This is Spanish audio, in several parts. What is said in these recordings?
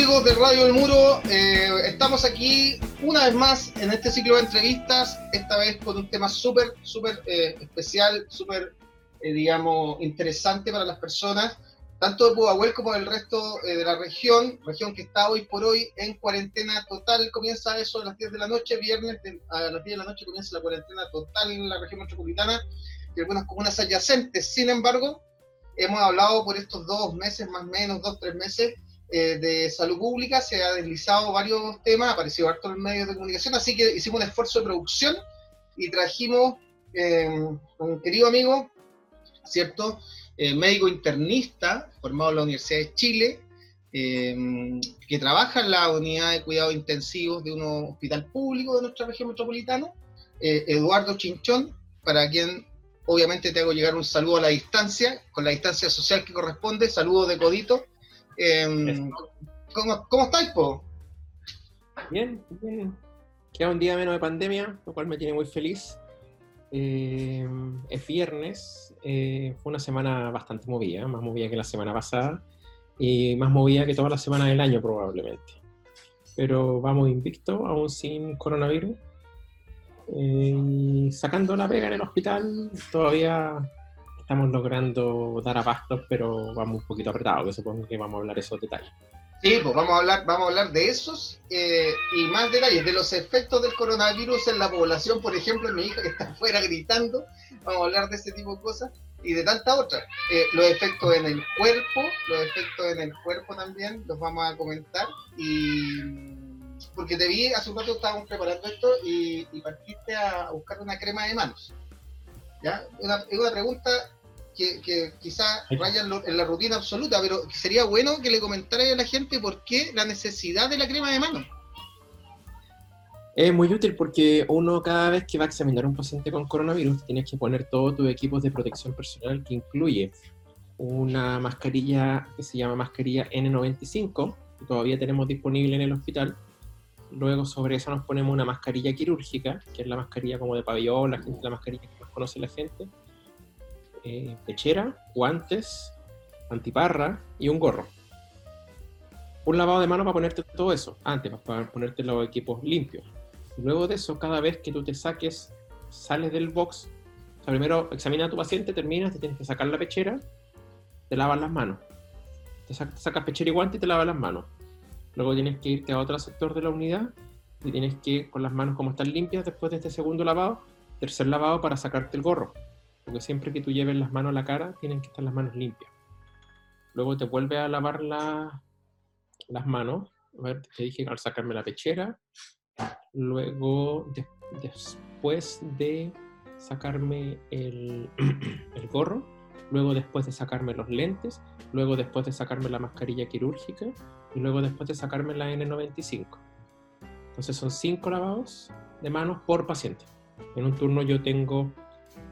Amigos de Radio El Muro, eh, estamos aquí una vez más en este ciclo de entrevistas, esta vez con un tema súper, súper eh, especial, súper, eh, digamos, interesante para las personas, tanto de Pudahuel como del resto de la región, región que está hoy por hoy en cuarentena total, comienza eso a las 10 de la noche, viernes a las 10 de la noche comienza la cuarentena total en la región metropolitana y algunas comunas adyacentes, sin embargo, hemos hablado por estos dos meses, más o menos, dos, tres meses, eh, de salud pública, se ha deslizado varios temas, ha aparecido harto en los medios de comunicación, así que hicimos un esfuerzo de producción y trajimos eh, un querido amigo, ¿cierto? Eh, médico internista, formado en la Universidad de Chile, que trabaja en la unidad de cuidados intensivos de un hospital público de nuestra región metropolitana, Eduardo Chinchón, para quien obviamente te hago llegar un saludo a la distancia, con la distancia social que corresponde, saludo de codito, Em, ¿cómo, ¿Cómo estáis, po? Bien, bien. Queda un día menos de pandemia, lo cual me tiene muy feliz. Em, es viernes, eh, fue una semana bastante movida, más movida que la semana pasada y más movida que toda la semana del año probablemente. Pero vamos invicto, aún sin coronavirus. Eh, sacando la pega en el hospital, todavía estamos logrando dar abastos, pero vamos un poquito apretados, que supongo que vamos a hablar esos detalles. Sí, pues vamos a hablar, vamos a hablar de esos eh, y más detalles, de los efectos del coronavirus en la población, por ejemplo, mi hija que está afuera gritando, vamos a hablar de ese tipo de cosas y de tantas otras. Eh, los efectos en el cuerpo, los efectos en el cuerpo también, los vamos a comentar y porque te vi, hace un rato estábamos preparando esto y, partiste a buscar una crema de manos. ¿Ya? Una, una pregunta que, que quizás vayan en la rutina absoluta, pero sería bueno que le comentara a la gente por qué la necesidad de la crema de mano. Es muy útil porque uno cada vez que va a examinar a un paciente con coronavirus tienes que poner todos tus equipos de protección personal que incluye una mascarilla que se llama mascarilla N95, que todavía tenemos disponible en el hospital. Luego sobre eso nos ponemos una mascarilla quirúrgica, que es la mascarilla como de pabellón, la, gente, la mascarilla que más conoce la gente eh, pechera, guantes, antiparra y un gorro. Un lavado de mano para ponerte todo eso, antes, para ponerte los equipos limpios. Luego de eso, cada vez que tú te saques, sales del box, primero examina a tu paciente, terminas, te tienes que sacar la pechera, te lavas las manos. Te, sacas pechera y guante y te lavas las manos. Luego tienes que irte a otro sector de la unidad y tienes que, con las manos como están limpias, después de este segundo lavado, tercer lavado para sacarte el gorro porque siempre que tú lleves las manos a la cara, tienen que estar las manos limpias. Luego te vuelve a lavar las manos, a ver, te dije al sacarme la pechera, luego después de sacarme el, el gorro, luego después de sacarme los lentes, luego después de sacarme la mascarilla quirúrgica y luego después de sacarme la N95. Entonces son cinco lavados de manos por paciente. En un turno yo tengo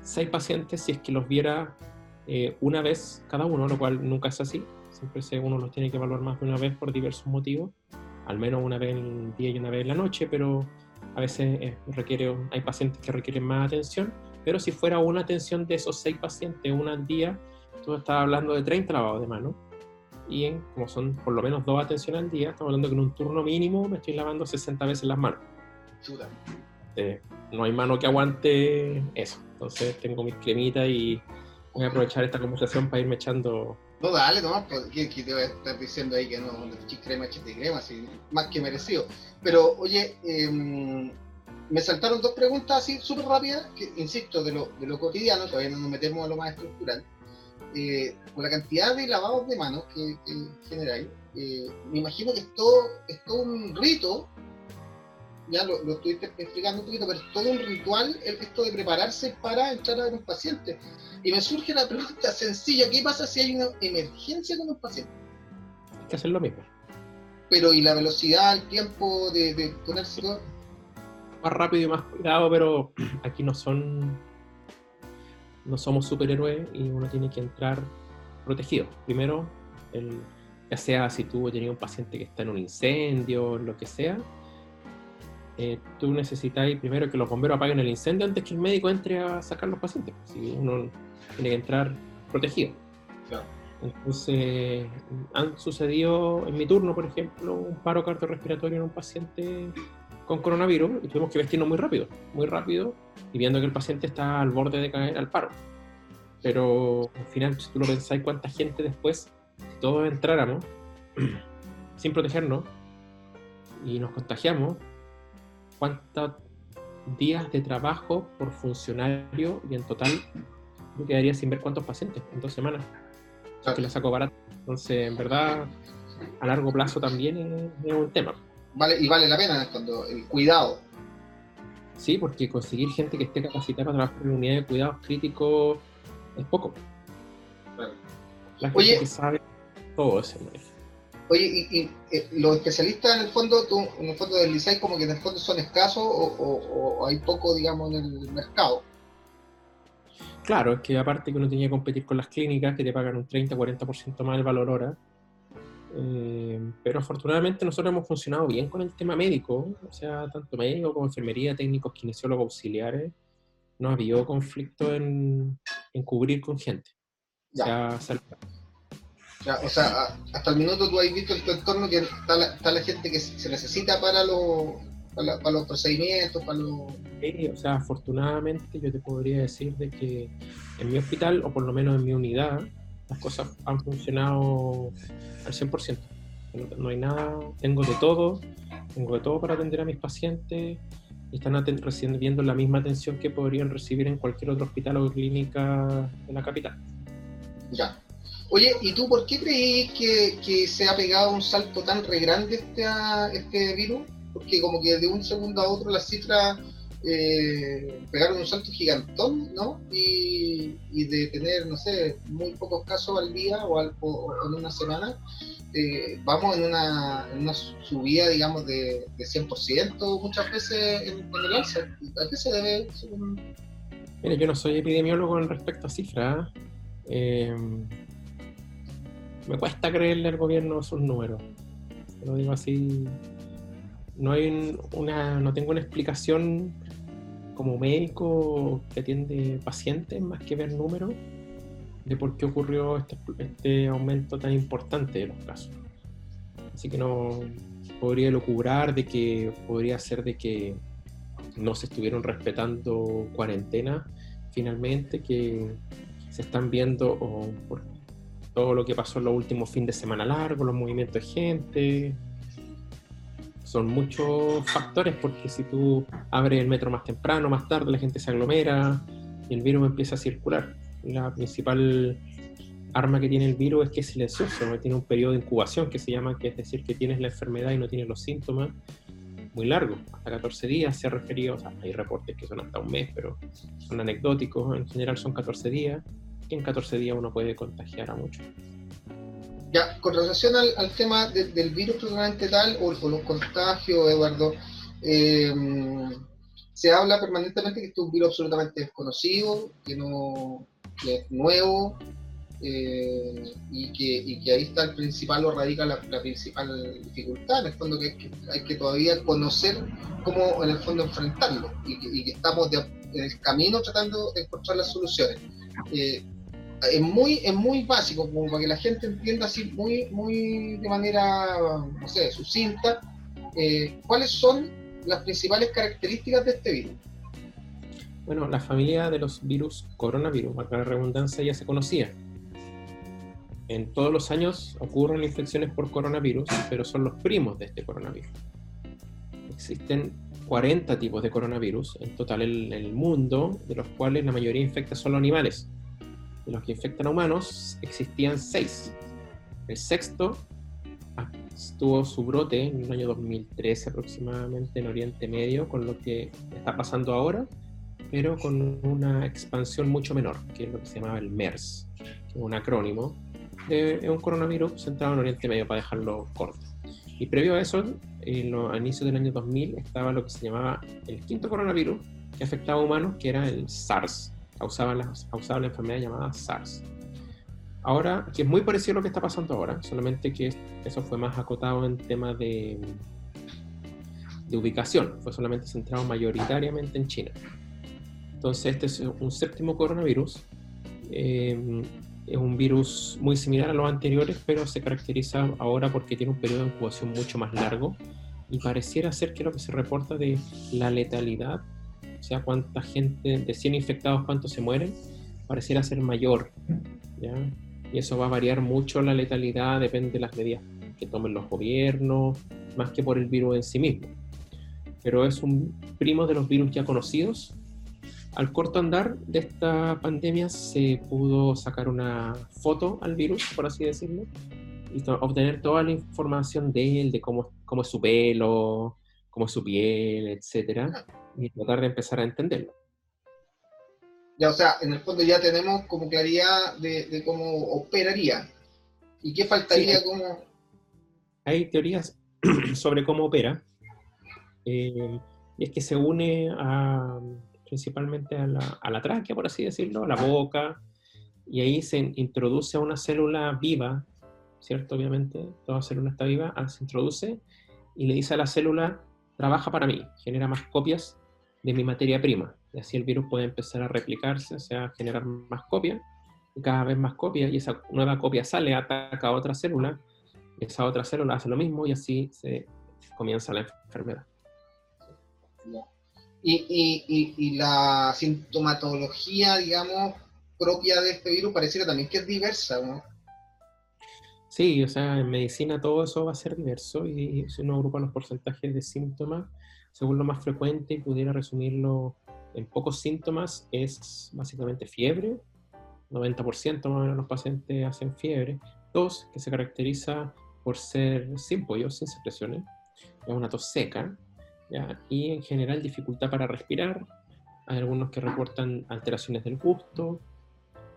seis pacientes si es que los viera eh, una vez cada uno, lo cual nunca es así. Siempre uno los tiene que evaluar más de una vez por diversos motivos, al menos una vez en el día y una vez en la noche, pero a veces eh, requiere, hay pacientes que requieren más atención, pero si fuera una atención de esos seis pacientes, una al día, tú estás hablando de 30 lavados de mano. Y en, como son por lo menos dos atenciones al día, estamos hablando que en un turno mínimo me estoy lavando 60 veces las manos. Eh, no hay mano que aguante eso. Entonces tengo mis cremitas y voy a aprovechar esta conversación para irme echando. No, dale, Tomás, pues, ¿qué, te voy a estar diciendo ahí que no, crema, echate crema, así, más que merecido. Pero, oye, em, me saltaron dos preguntas así súper rápidas, que insisto, de lo, de lo cotidiano, todavía no nos metemos a lo más estructural. Eh, con la cantidad de lavados de manos que, que generáis, eh, me imagino que es todo un rito ya lo, lo, estuviste explicando un poquito, pero es todo un ritual el, esto de prepararse para entrar a ver un paciente. Y me surge la pregunta sencilla, ¿qué pasa si hay una emergencia con un paciente? Hay que hacer lo mismo. Pero ¿y la velocidad, el tiempo de, de ponerse todo? Más rápido y más cuidado, pero aquí no son... No somos superhéroes y uno tiene que entrar protegido. Primero, el, ya sea si tú tenido un paciente que está en un incendio, lo que sea, eh, tú necesitas primero que los bomberos apaguen el incendio antes que el médico entre a sacar los pacientes. Si uno tiene que entrar protegido. Entonces, han sucedido en mi turno, por ejemplo, un paro cardiorrespiratorio en un paciente con coronavirus y tuvimos que vestirnos muy rápido, muy rápido, y viendo que el paciente está al borde de caer al paro. Pero al final, si tú lo pensáis, cuánta gente después, si todos entráramos sin protegernos y nos contagiamos, cuántos días de trabajo por funcionario y en total yo quedaría sin ver cuántos pacientes en dos semanas. que saco. Entonces, en verdad, a largo plazo también es un tema vale, y vale la pena cuando el cuidado. Sí, porque conseguir gente que esté capacitada para trabajar en unidad de cuidados críticos es poco. La gente Oye, que sabe todo ese Oye, y, eh, los especialistas en el fondo, tú, en el fondo del liceo como que en el fondo son escasos o, hay poco, digamos, en el mercado. Claro, es que aparte que uno tenía que competir con las clínicas que te pagan un 30-40% más el valor hora, eh, pero afortunadamente nosotros hemos funcionado bien con el tema médico, o sea, tanto médico como enfermería, técnicos, kinesiólogos, auxiliares. No ha habido conflicto en, cubrir con gente. O sea, o sea, hasta el minuto tú has visto en tu entorno que está la, gente que se necesita para, los para, los procedimientos, para los... Sí, o sea, afortunadamente yo te podría decir de que en mi hospital, o por lo menos en mi unidad, las cosas han funcionado al 100%. No, hay nada, tengo de todo, tengo de todo para atender a mis pacientes y están recibiendo la misma atención que podrían recibir en cualquier otro hospital o clínica de la capital. Ya. Oye, ¿y tú por qué crees que, se ha pegado un salto tan re grande este, este virus? Porque como que de un segundo a otro las cifras eh, pegaron un salto gigantón, ¿no? Y, de tener, no sé, muy pocos casos al día o, en una semana, eh, vamos en una, subida, digamos, de, 100% muchas veces en, el alza. ¿A qué se debe? Mira, yo no soy epidemiólogo en respecto a cifras. Eh, me cuesta creerle al gobierno sus números. Lo digo así. No hay una, no tengo una explicación como médico que atiende pacientes más que ver números de por qué ocurrió este, este, aumento tan importante de los casos. Así que no podría lucubrar de que podría ser de que no se estuvieron respetando cuarentena finalmente, que se están viendo por todo lo que pasó en los últimos fines de semana largos, los movimientos de gente, son muchos factores porque si tú abres el metro más temprano, más tarde, la gente se aglomera y el virus empieza a circular. La principal arma que tiene el virus es que es silencioso, tiene un periodo de incubación que se llama, que es decir, que tienes la enfermedad y no tienes los síntomas, muy largo, hasta 14 días se ha referido, hay reportes que son hasta un mes, pero son anecdóticos, en general son 14 días, en 14 días uno puede contagiar a muchos. Ya, con relación al, tema del virus propiamente tal, o, los contagios, Eduardo, eh, se habla permanentemente que este es un virus absolutamente desconocido, que no es nuevo, eh, y, que, ahí está el principal o radica la, principal dificultad, en el fondo que, hay que todavía conocer cómo en el fondo enfrentarlo, y que, estamos en el camino tratando de encontrar las soluciones. Eh, es muy, es muy básico, como para que la gente entienda así muy, muy de manera, no sé, sucinta, eh, cuáles son las principales características de este virus. Bueno, la familia de los virus coronavirus, marca la redundancia, ya se conocía. En todos los años ocurren infecciones por coronavirus, pero son los primos de este coronavirus. Existen 40 tipos de coronavirus en total en el mundo, de los cuales la mayoría infecta solo animales de los que infectan a humanos, existían seis. El sexto tuvo su brote en el año 2013 aproximadamente en Oriente Medio, con lo que está pasando ahora, pero con una expansión mucho menor, que es lo que se llamaba el MERS, un acrónimo de un coronavirus centrado en Oriente Medio, para dejarlo corto. Y previo a eso, en los, a inicios del año 2000, estaba lo que se llamaba el quinto coronavirus que afectaba a humanos, que era el SARS, causaba la, la enfermedad llamada SARS. Ahora, que es muy parecido a lo que está pasando ahora, solamente que eso fue más acotado en temas de, de ubicación, fue solamente centrado mayoritariamente en China. Entonces, este es un séptimo coronavirus. Eh, es un virus muy similar a los anteriores, pero se caracteriza ahora porque tiene un periodo de incubación mucho más largo y pareciera ser que lo que se reporta de la letalidad, o sea, cuánta gente, de 100 infectados, cuántos se mueren, pareciera ser mayor. ¿ya? Y eso va a variar mucho la letalidad, depende de las medidas que tomen los gobiernos, más que por el virus en sí mismo. Pero es un primo de los virus ya conocidos. Al corto andar de esta pandemia se pudo sacar una foto al virus, por así decirlo, y obtener toda la información de él, de cómo, cómo es su pelo, cómo es su piel, etcétera, y tratar de empezar a entenderlo. Ya, o sea, en el fondo ya tenemos como claridad de, cómo operaría. ¿Y qué faltaría como...? Hay teorías sobre cómo opera. Eh, y es que se une a, principalmente a la, a la tráquea, por así decirlo, a la boca, y ahí se introduce una célula viva ¿cierto? Obviamente, toda célula está viva, ah, se introduce y le dice a la célula, trabaja para mí, genera más copias de mi materia prima. Y así el virus puede empezar a replicarse, o sea, generar más copias, y cada vez más copias, y esa nueva copia sale, ataca a otra célula, y esa otra célula hace lo mismo, y así se comienza la enfermedad. Y, y, y, la sintomatología, digamos, propia de este virus pareciera también que es diversa, ¿no? Sí, o sea, en medicina todo eso va a ser diverso y si uno agrupa los porcentajes de síntomas, según lo más frecuente y pudiera resumirlo en pocos síntomas, es básicamente fiebre, 90% más o menos los pacientes hacen fiebre, tos que se caracteriza por ser sin pollo, sin secreciones, es una tos seca, ¿ya? y en general dificultad para respirar, hay algunos que reportan alteraciones del gusto,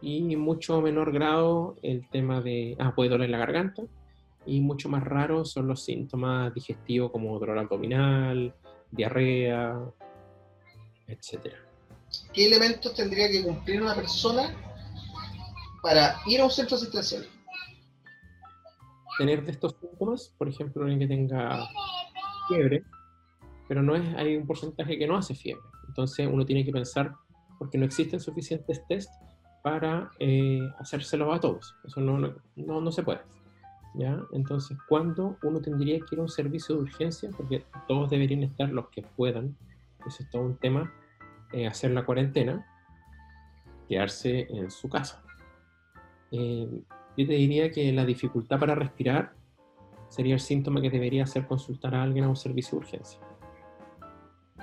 y mucho menor grado el tema de, ah, puede doler la garganta, y mucho más raro son los síntomas digestivos como dolor abdominal, diarrea, etc. ¿Qué elementos tendría que cumplir una persona para ir a un centro asistencial? Tener de estos síntomas, por ejemplo, alguien que tenga fiebre, pero no es, hay un porcentaje que no hace fiebre. Entonces uno tiene que pensar, porque no existen suficientes test para eh, hacérselo a todos. Eso no, no, no, se puede. ¿Ya? Entonces, ¿cuándo uno tendría que ir a un servicio de urgencia? Porque todos deberían estar los que puedan. Eso es todo un tema. Eh, hacer la cuarentena, quedarse en su casa. Eh, yo te diría que la dificultad para respirar sería el síntoma que debería hacer consultar a alguien a un servicio de urgencia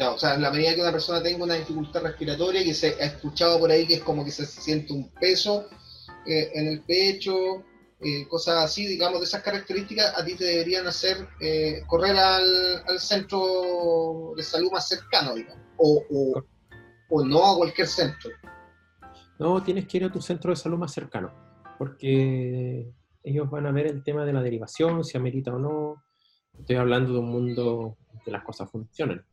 o sea, en la medida que una persona tenga una dificultad respiratoria, que se ha escuchado por ahí que es como que se siente un peso eh, en el pecho, eh, cosas así, digamos, de esas características, a ti te deberían hacer eh, correr al, centro de salud más cercano, digamos, o, o, no a cualquier centro. No, tienes que ir a tu centro de salud más cercano, porque ellos van a ver el tema de la derivación, si amerita o no. Estoy hablando de un mundo que las cosas funcionan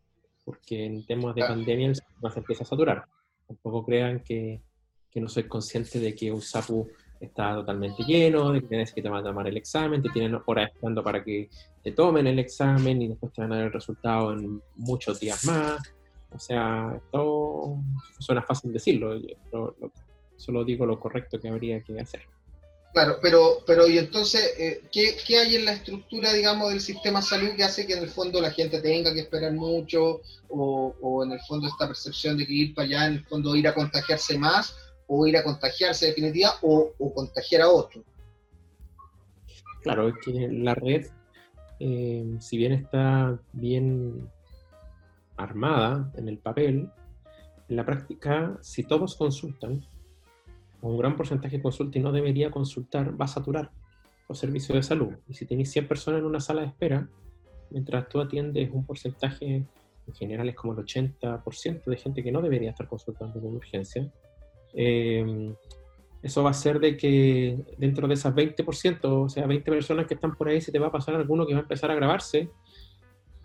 porque en temas de pandemia el sistema se empieza a saturar. Tampoco crean que, que no soy consciente de que un SAPU está totalmente lleno, de que tienes que tomar el examen, te tienen horas esperando para que te tomen el examen y después te van a dar el resultado en muchos días más. O sea, esto suena fácil decirlo, solo digo lo correcto que habría que hacer. Claro, pero, pero y entonces, eh, ¿qué, ¿qué, hay en la estructura, digamos, del sistema salud que hace que en el fondo la gente tenga que esperar mucho o, o en el fondo esta percepción de que ir para allá, en el fondo ir a contagiarse más o ir a contagiarse definitiva o, o contagiar a otro? Claro, es que la red, eh, si bien está bien armada en el papel, en la práctica, si todos consultan, un gran porcentaje consulta y no debería consultar, va a saturar los servicios de salud. Y si tenéis 100 personas en una sala de espera, mientras tú atiendes un porcentaje, en general es como el 80% de gente que no debería estar consultando con urgencia, eh, eso va a ser de que dentro de esas 20%, o sea, 20 personas que están por ahí, se te va a pasar alguno que va a empezar a grabarse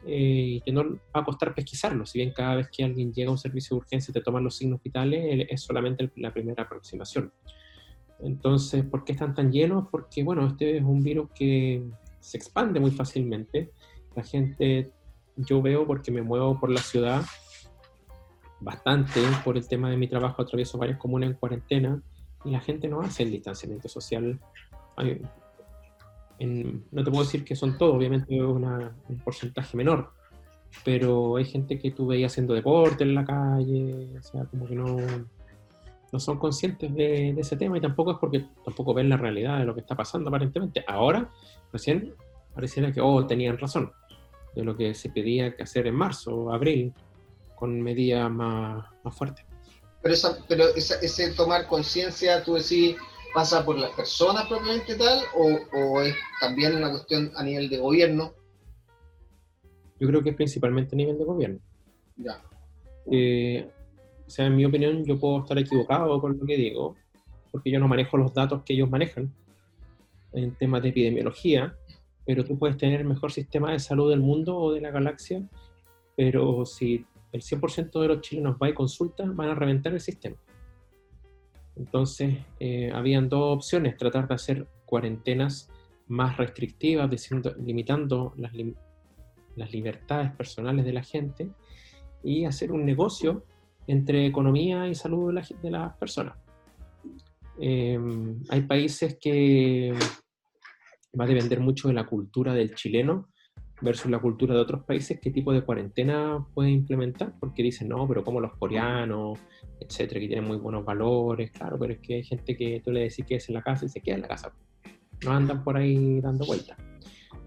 eh, y que no va a costar pesquisarlo. Si bien cada vez que alguien llega a un servicio de urgencia te toman los signos vitales, es solamente la primera aproximación. Entonces, ¿por qué están tan llenos? Porque, bueno, este es un virus que se expande muy fácilmente. La gente, yo veo porque me muevo por la ciudad bastante por el tema de mi trabajo, atravieso varias comunas en cuarentena y la gente no hace el distanciamiento social. no te puedo decir que son todos, obviamente un porcentaje menor, pero hay gente que tú veías haciendo deporte en la calle, o sea, como que no, no son conscientes de, ese tema y tampoco es porque tampoco ven la realidad de lo que está pasando aparentemente. Ahora, recién pareciera que, oh, tenían razón de lo que se pedía que hacer en marzo o abril, con medidas más, más fuertes. Pero, esa, pero ese tomar conciencia, tú decís, pasa por las personas propiamente tal, o, o es también una cuestión a nivel de gobierno, yo creo que es principalmente a nivel de gobierno. Ya. Eh, o sea, en mi opinión, yo puedo estar equivocado con lo que digo, porque yo no manejo los datos que ellos manejan en temas de epidemiología, pero tú puedes tener el mejor sistema de salud del mundo o de la galaxia, pero si el 100% de los chilenos va y consulta, van a reventar el sistema. Entonces, eh, habían dos opciones, tratar de hacer cuarentenas más restrictivas, limitando las, libertades personales de la gente y hacer un negocio entre economía y salud de, las personas. Em, hay países que va a depender mucho de la cultura del chileno versus la cultura de otros países, qué tipo de cuarentena puede implementar, porque dicen, no, pero como los coreanos, etcétera, que tienen muy buenos valores, claro, pero es que hay gente que tú le decís que es en la casa y se queda en la casa, no andan por ahí dando vueltas.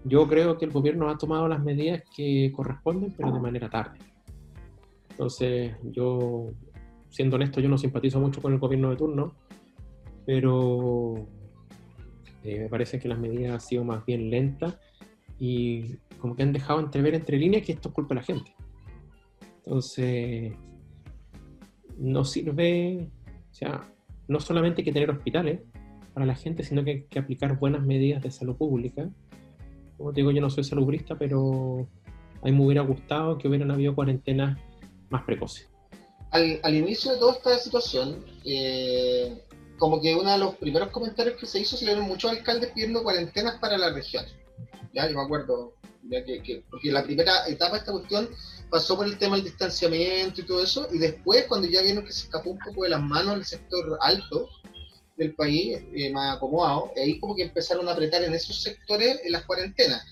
Yo creo que el gobierno ha tomado las medidas que corresponden, pero de manera tarde. Entonces, yo, siendo honesto, yo no simpatizo mucho con el gobierno de turno, pero eh, me parece que las medidas han sido más bien lentas y como que han dejado entrever entre líneas que esto es culpa de la gente. Entonces, no sirve, o sea, no solamente hay que tener hospitales para la gente, sino que hay que aplicar buenas medidas de salud pública como te digo, yo no soy salubrista, pero a mí me hubiera gustado que hubieran habido cuarentenas más precoces. Al, inicio de toda esta situación, eh, como que uno de los primeros comentarios que se hizo se le dieron muchos alcaldes pidiendo cuarentenas para la región. Ya, yo me acuerdo, que, porque la primera etapa de esta cuestión pasó por el tema del distanciamiento y todo eso, y después cuando ya vieron que se escapó un poco de las manos el sector alto, del país eh, más acomodado, ahí como que empezaron a apretar en esos sectores en las cuarentenas.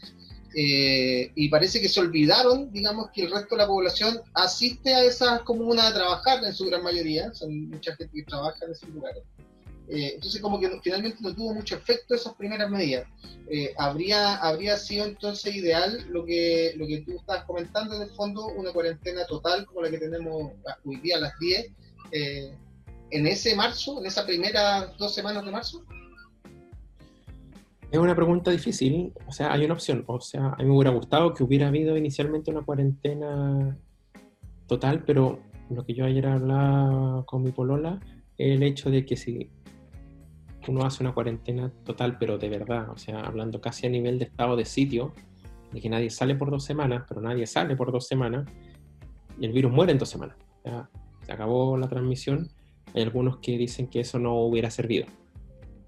Eh, y parece que se olvidaron, digamos, que el resto de la población asiste a esas comunas a trabajar en su gran mayoría, son mucha gente que trabaja en esos lugares. Eh, entonces como que finalmente no tuvo mucho efecto esas primeras medidas. habría, habría sido entonces ideal lo que, lo que tú estabas comentando en el fondo, una cuarentena total como la que tenemos hoy día a las 10, en ese marzo, en esa primera dos semanas de marzo? Es una pregunta difícil, o sea, hay una opción, o sea, a mí me hubiera gustado que hubiera habido inicialmente una cuarentena total, pero lo que yo ayer hablaba con mi polola, el hecho de que si uno hace una cuarentena total, pero de verdad, o sea, hablando casi a nivel de estado de sitio, de que nadie sale por dos semanas, pero nadie sale por dos semanas, y el virus muere en dos semanas. Ya, se acabó la transmisión hay algunos que dicen que eso no hubiera servido.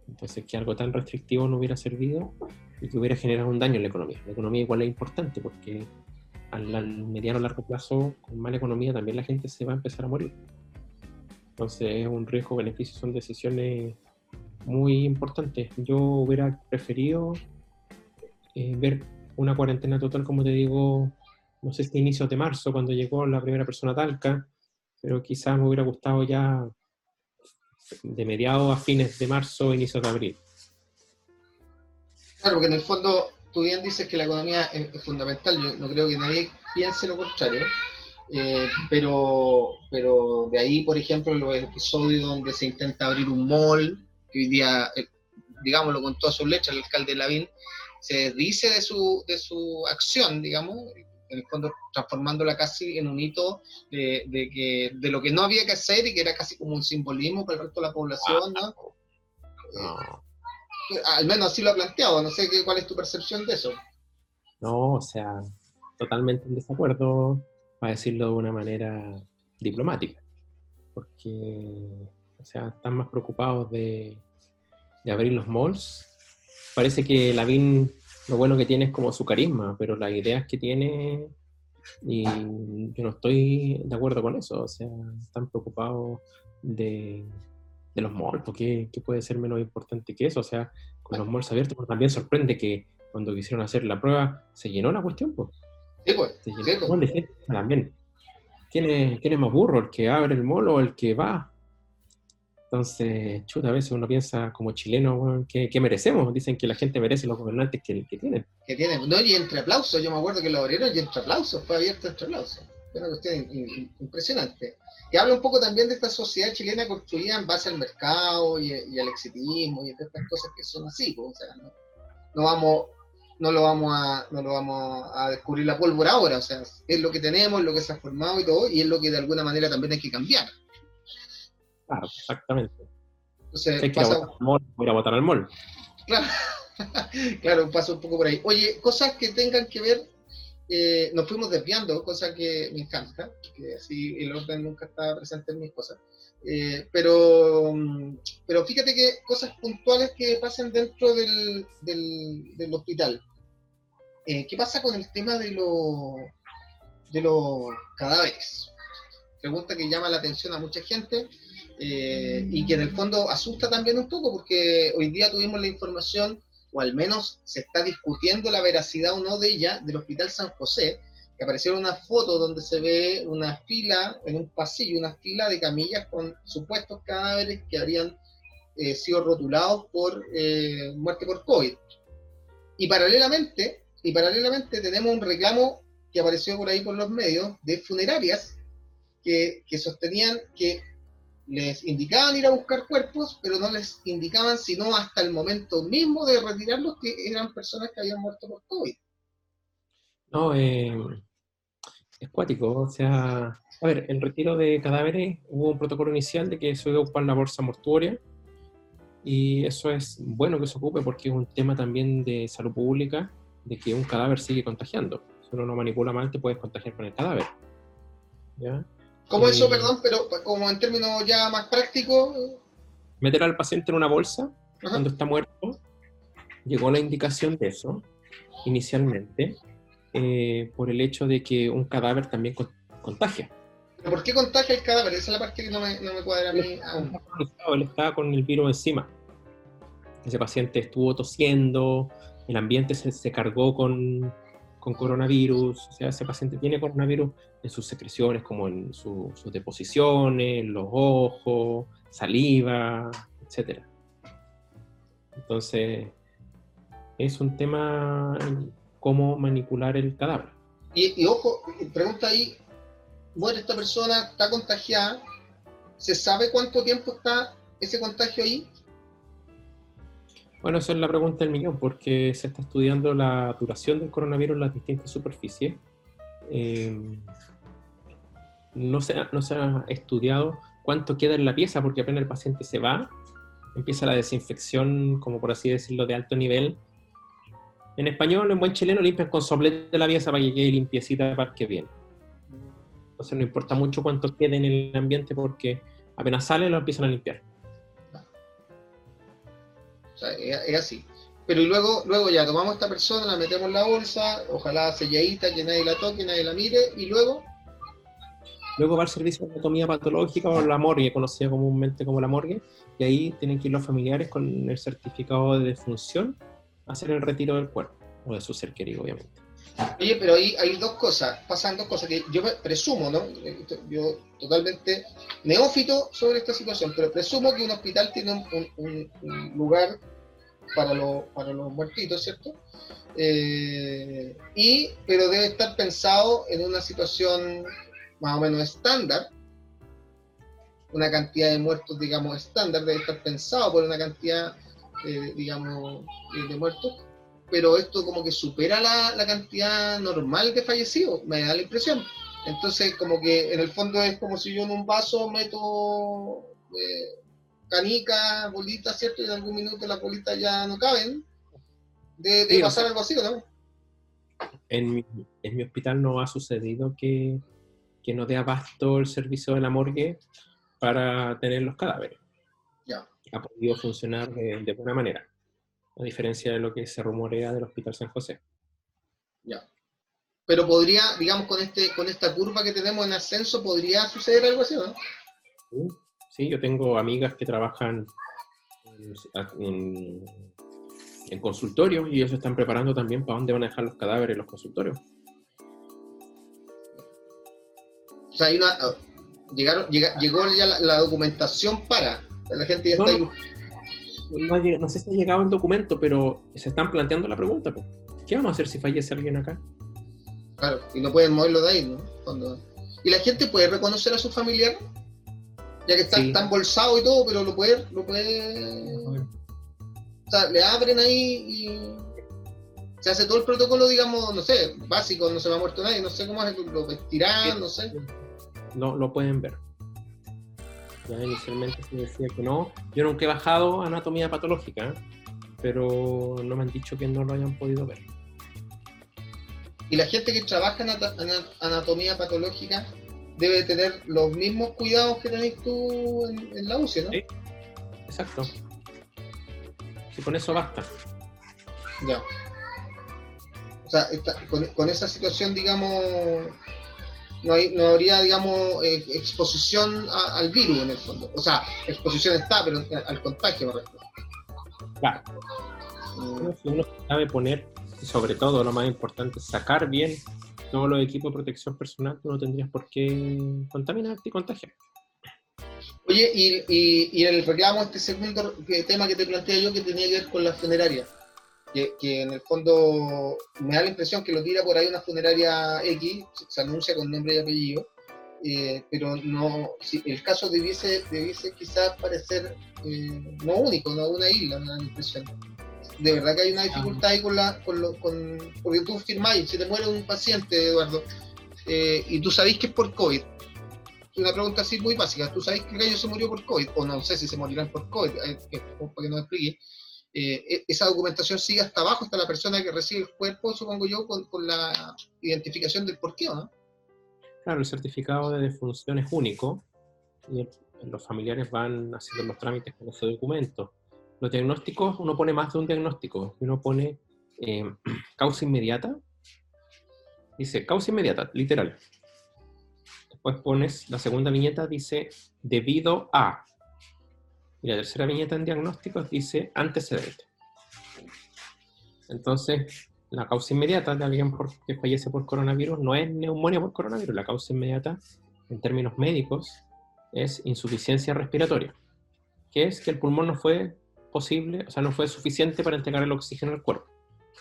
Entonces, que algo tan restrictivo no hubiera servido y que hubiera generado un daño en la economía. La economía igual es importante porque al, mediano o largo plazo, con mala economía, también la gente se va a empezar a morir. Entonces, es un riesgo-beneficio, son decisiones muy importantes. Yo hubiera preferido eh, ver una cuarentena total, como te digo, no sé si inicios de marzo, cuando llegó la primera persona a Talca, pero quizás me hubiera gustado ya de mediados a fines de marzo, inicios de abril. Claro, porque en el fondo tú bien dices que la economía es, fundamental, yo no creo que nadie piense lo contrario, eh, pero, pero de ahí, por ejemplo, los episodios donde se intenta abrir un mall, que hoy día, eh, digámoslo con toda su leche, el alcalde Lavín se dice de su, de su acción, digamos, en el fondo transformándola casi en un hito de, que, de lo que no había que hacer y que era casi como un simbolismo para el resto de la población, ¿no? Eh, al menos así lo ha planteado, no sé qué, cuál es tu percepción de eso. No, o sea, totalmente en desacuerdo, para decirlo de una manera diplomática, porque, o sea, están más preocupados de, de abrir los malls. Parece que la Lavín lo bueno que tiene es como su carisma, pero las ideas que tiene, y yo no estoy de acuerdo con eso, o sea, están preocupados de, de los malls, porque ¿qué puede ser menos importante que eso? O sea, con los malls abiertos, pero también sorprende que cuando quisieron hacer la prueba se llenó la cuestión, pues. Sí, pues. Se llenó sí, pues. montón de gente también. ¿Quién es, ¿Quién es más burro? ¿El que abre el mall o el que va? Entonces, chuta, a veces uno piensa como chileno, weón, ¿qué, merecemos? Dicen que la gente merece los gobernantes que, tienen. que tiene, no, y entre aplausos, yo me acuerdo que lo abrieron y entre aplausos, fue abierto entre aplausos. Una cuestión impresionante. Que habla un poco también de esta sociedad chilena construida en base al mercado y, y al exitismo y de estas cosas que son así, pues, o sea, no, no vamos, no lo vamos a, no lo vamos a descubrir la pólvora ahora, o sea, es lo que tenemos, es lo que se ha formado y todo, y es lo que de alguna manera también hay que cambiar. Claro, exactamente. Entonces, Si hay que ir a pasa- votar al mall, voy a ir a votar al mall. Claro, claro, paso un poco por ahí. Oye, cosas que tengan que ver, eh, nos fuimos desviando, cosa que me encanta, que así el orden nunca está presente en mis cosas. Eh, pero, mm, pero fíjate que cosas puntuales que pasan dentro del, del, del hospital. Eh, ¿Qué pasa con el tema de, los de los cadáveres? Pregunta que llama la atención a mucha gente eh, y que en el fondo asusta también un poco porque hoy día tuvimos la información, o al menos se está discutiendo la veracidad o no de ella, del Hospital San José, que aparecieron unas fotos donde se ve una fila en un pasillo, una fila de camillas con supuestos cadáveres que habrían eh, sido rotulados por eh, muerte por COVID. Y paralelamente, y paralelamente tenemos un reclamo que apareció por ahí por los medios de funerarias que, que sostenían que les indicaban ir a buscar cuerpos, pero no les indicaban sino hasta el momento mismo de retirarlos que eran personas que habían muerto por COVID. No, eh, es cuático. O sea, a ver, el retiro de cadáveres hubo un protocolo inicial de que se iba ocupar la bolsa mortuoria. Y eso es bueno que se ocupe porque es un tema también de salud pública, de que un cadáver sigue contagiando. Si uno no manipula mal, te puedes contagiar con el cadáver. ¿Ya? Como eso, perdón, pero como en términos ya más prácticos, Meter al paciente en una bolsa ajá, cuando está muerto, llegó la indicación de eso inicialmente, eh, por el hecho de que un cadáver también con- contagia. ¿pero ¿por qué contagia el cadáver? Esa es la parte que no me, no me cuadra a mí aún. Él estaba con el virus encima. Ese paciente estuvo tosiendo, el ambiente se, se cargó con, con coronavirus, o sea, ese paciente tiene coronavirus en sus secreciones, como en su- sus deposiciones, los ojos, saliva, etc. Entonces, es un tema cómo manipular el cadáver. Y, y ojo, pregunta ahí, muere esta persona, está contagiada, ¿se sabe cuánto tiempo está ese contagio ahí? Bueno, esa es la pregunta del millón, porque se está estudiando la duración del coronavirus en las distintas superficies. Eh, no, se ha, no se ha estudiado cuánto queda en la pieza, porque apenas el paciente se va, empieza la desinfección, como por así decirlo, de alto nivel. En español, en buen chileno, limpian con soplete la pieza para que quede limpiecita para que bien. Entonces no importa mucho cuánto quede en el ambiente, porque apenas sale lo empiezan a limpiar. O sea, es, así. Pero y luego, luego ya tomamos a esta persona, la metemos en la bolsa, ojalá selladita, que nadie la toque, nadie la mire, y luego, Luego va al servicio de anatomía patológica o la morgue, conocida comúnmente como la morgue, y ahí tienen que ir los familiares con el certificado de defunción a hacer el retiro del cuerpo, o de su ser querido, obviamente. Oye, pero ahí hay dos cosas, pasan dos cosas que yo presumo, ¿no? Yo totalmente neófito sobre esta situación, pero presumo que un hospital tiene un, lugar para, los para los muertitos, ¿cierto? Eh, y, pero debe estar pensado en una situación más o menos estándar, una cantidad de muertos, digamos, estándar, debe estar pensado por una cantidad, eh, digamos, de muertos, pero esto como que supera la, la cantidad normal de fallecidos, me da la impresión. Entonces, como que en el fondo es como si yo en un vaso meto eh, canicas, bolitas, ¿cierto? Y en algún minuto las bolitas ya no caben. De, de Sí, o pasar algo así, ¿no? En mi, en mi hospital no ha sucedido que, que no dé abasto el servicio de la morgue para tener los cadáveres. Ya. Ha podido funcionar de, de buena manera, a diferencia de lo que se rumorea del Hospital San José. Ya. Pero podría, digamos, con este, con esta curva que tenemos en ascenso, podría suceder algo así, ¿no? Sí, Sí, yo tengo amigas que trabajan en, en, consultorios y ellos se están preparando también para dónde van a dejar los cadáveres en los consultorios. O sea, hay una, llegaron, llegó ya la, documentación para, la gente ya está ahí. No, sé si ha llegado el documento, pero se están planteando la pregunta. ¿Qué vamos a hacer si fallece alguien acá? Claro, y no pueden moverlo de ahí, ¿no? ¿Y la gente puede reconocer a su familiar? Ya que está, embolsado y todo, pero lo puede, lo puede... O sea, le abren ahí y se hace todo el protocolo, digamos, no sé, básico, no se me ha muerto nadie, no sé cómo es, lo vestirán, no sé no lo pueden ver. Ya inicialmente se decía que no. Yo nunca he bajado anatomía patológica, pero no me han dicho que no lo hayan podido ver. Y la gente que trabaja en anatomía patológica debe tener los mismos cuidados que tenés tú en, la UCI, ¿no? Sí, exacto. Y con eso basta. Ya. O sea, con esa situación, digamos, no, no habría, digamos, eh, exposición al virus en el fondo. O sea, exposición está, pero al contagio me refiero. Claro. Mm. Si uno sabe poner, sobre todo lo más importante, sacar bien todos los equipos de protección personal, tú no tendrías por qué contaminarte y contagiar. Oye, y, y, y el reclamo, este segundo tema que te planteé yo, que tenía que ver con la funeraria que, en el fondo me da la impresión que lo tira por ahí una funeraria X, se anuncia con nombre y apellido, eh, pero no, si el caso debiese, debiese quizás parecer eh, no único, no una isla, me da la impresión. De verdad que hay una dificultad ahí con la, con, lo, con porque tú firmáis, si te muere un paciente, Eduardo, eh, y tú sabéis que es por COVID, una pregunta así muy básica, ¿tú sabéis que el gallo se murió por COVID? O no sé si se morirán por COVID, para que nos explique eh, e-, esa documentación sigue hasta abajo, hasta la persona que recibe el cuerpo, supongo yo, con, la identificación del porqué, ¿no? Claro, el certificado de defunción es único y los familiares van haciendo los trámites con ese documento. Los diagnósticos, uno pone más de un diagnóstico. Uno pone eh, causa inmediata, dice causa inmediata, literal. Después pones la segunda viñeta, dice debido a, y la tercera viñeta en diagnósticos dice antecedente. Entonces, la causa inmediata de alguien que fallece por coronavirus no es neumonía por coronavirus. La causa inmediata, en términos médicos, es insuficiencia respiratoria, que es que el pulmón no fue posible, o sea, no fue suficiente para entregar el oxígeno al cuerpo.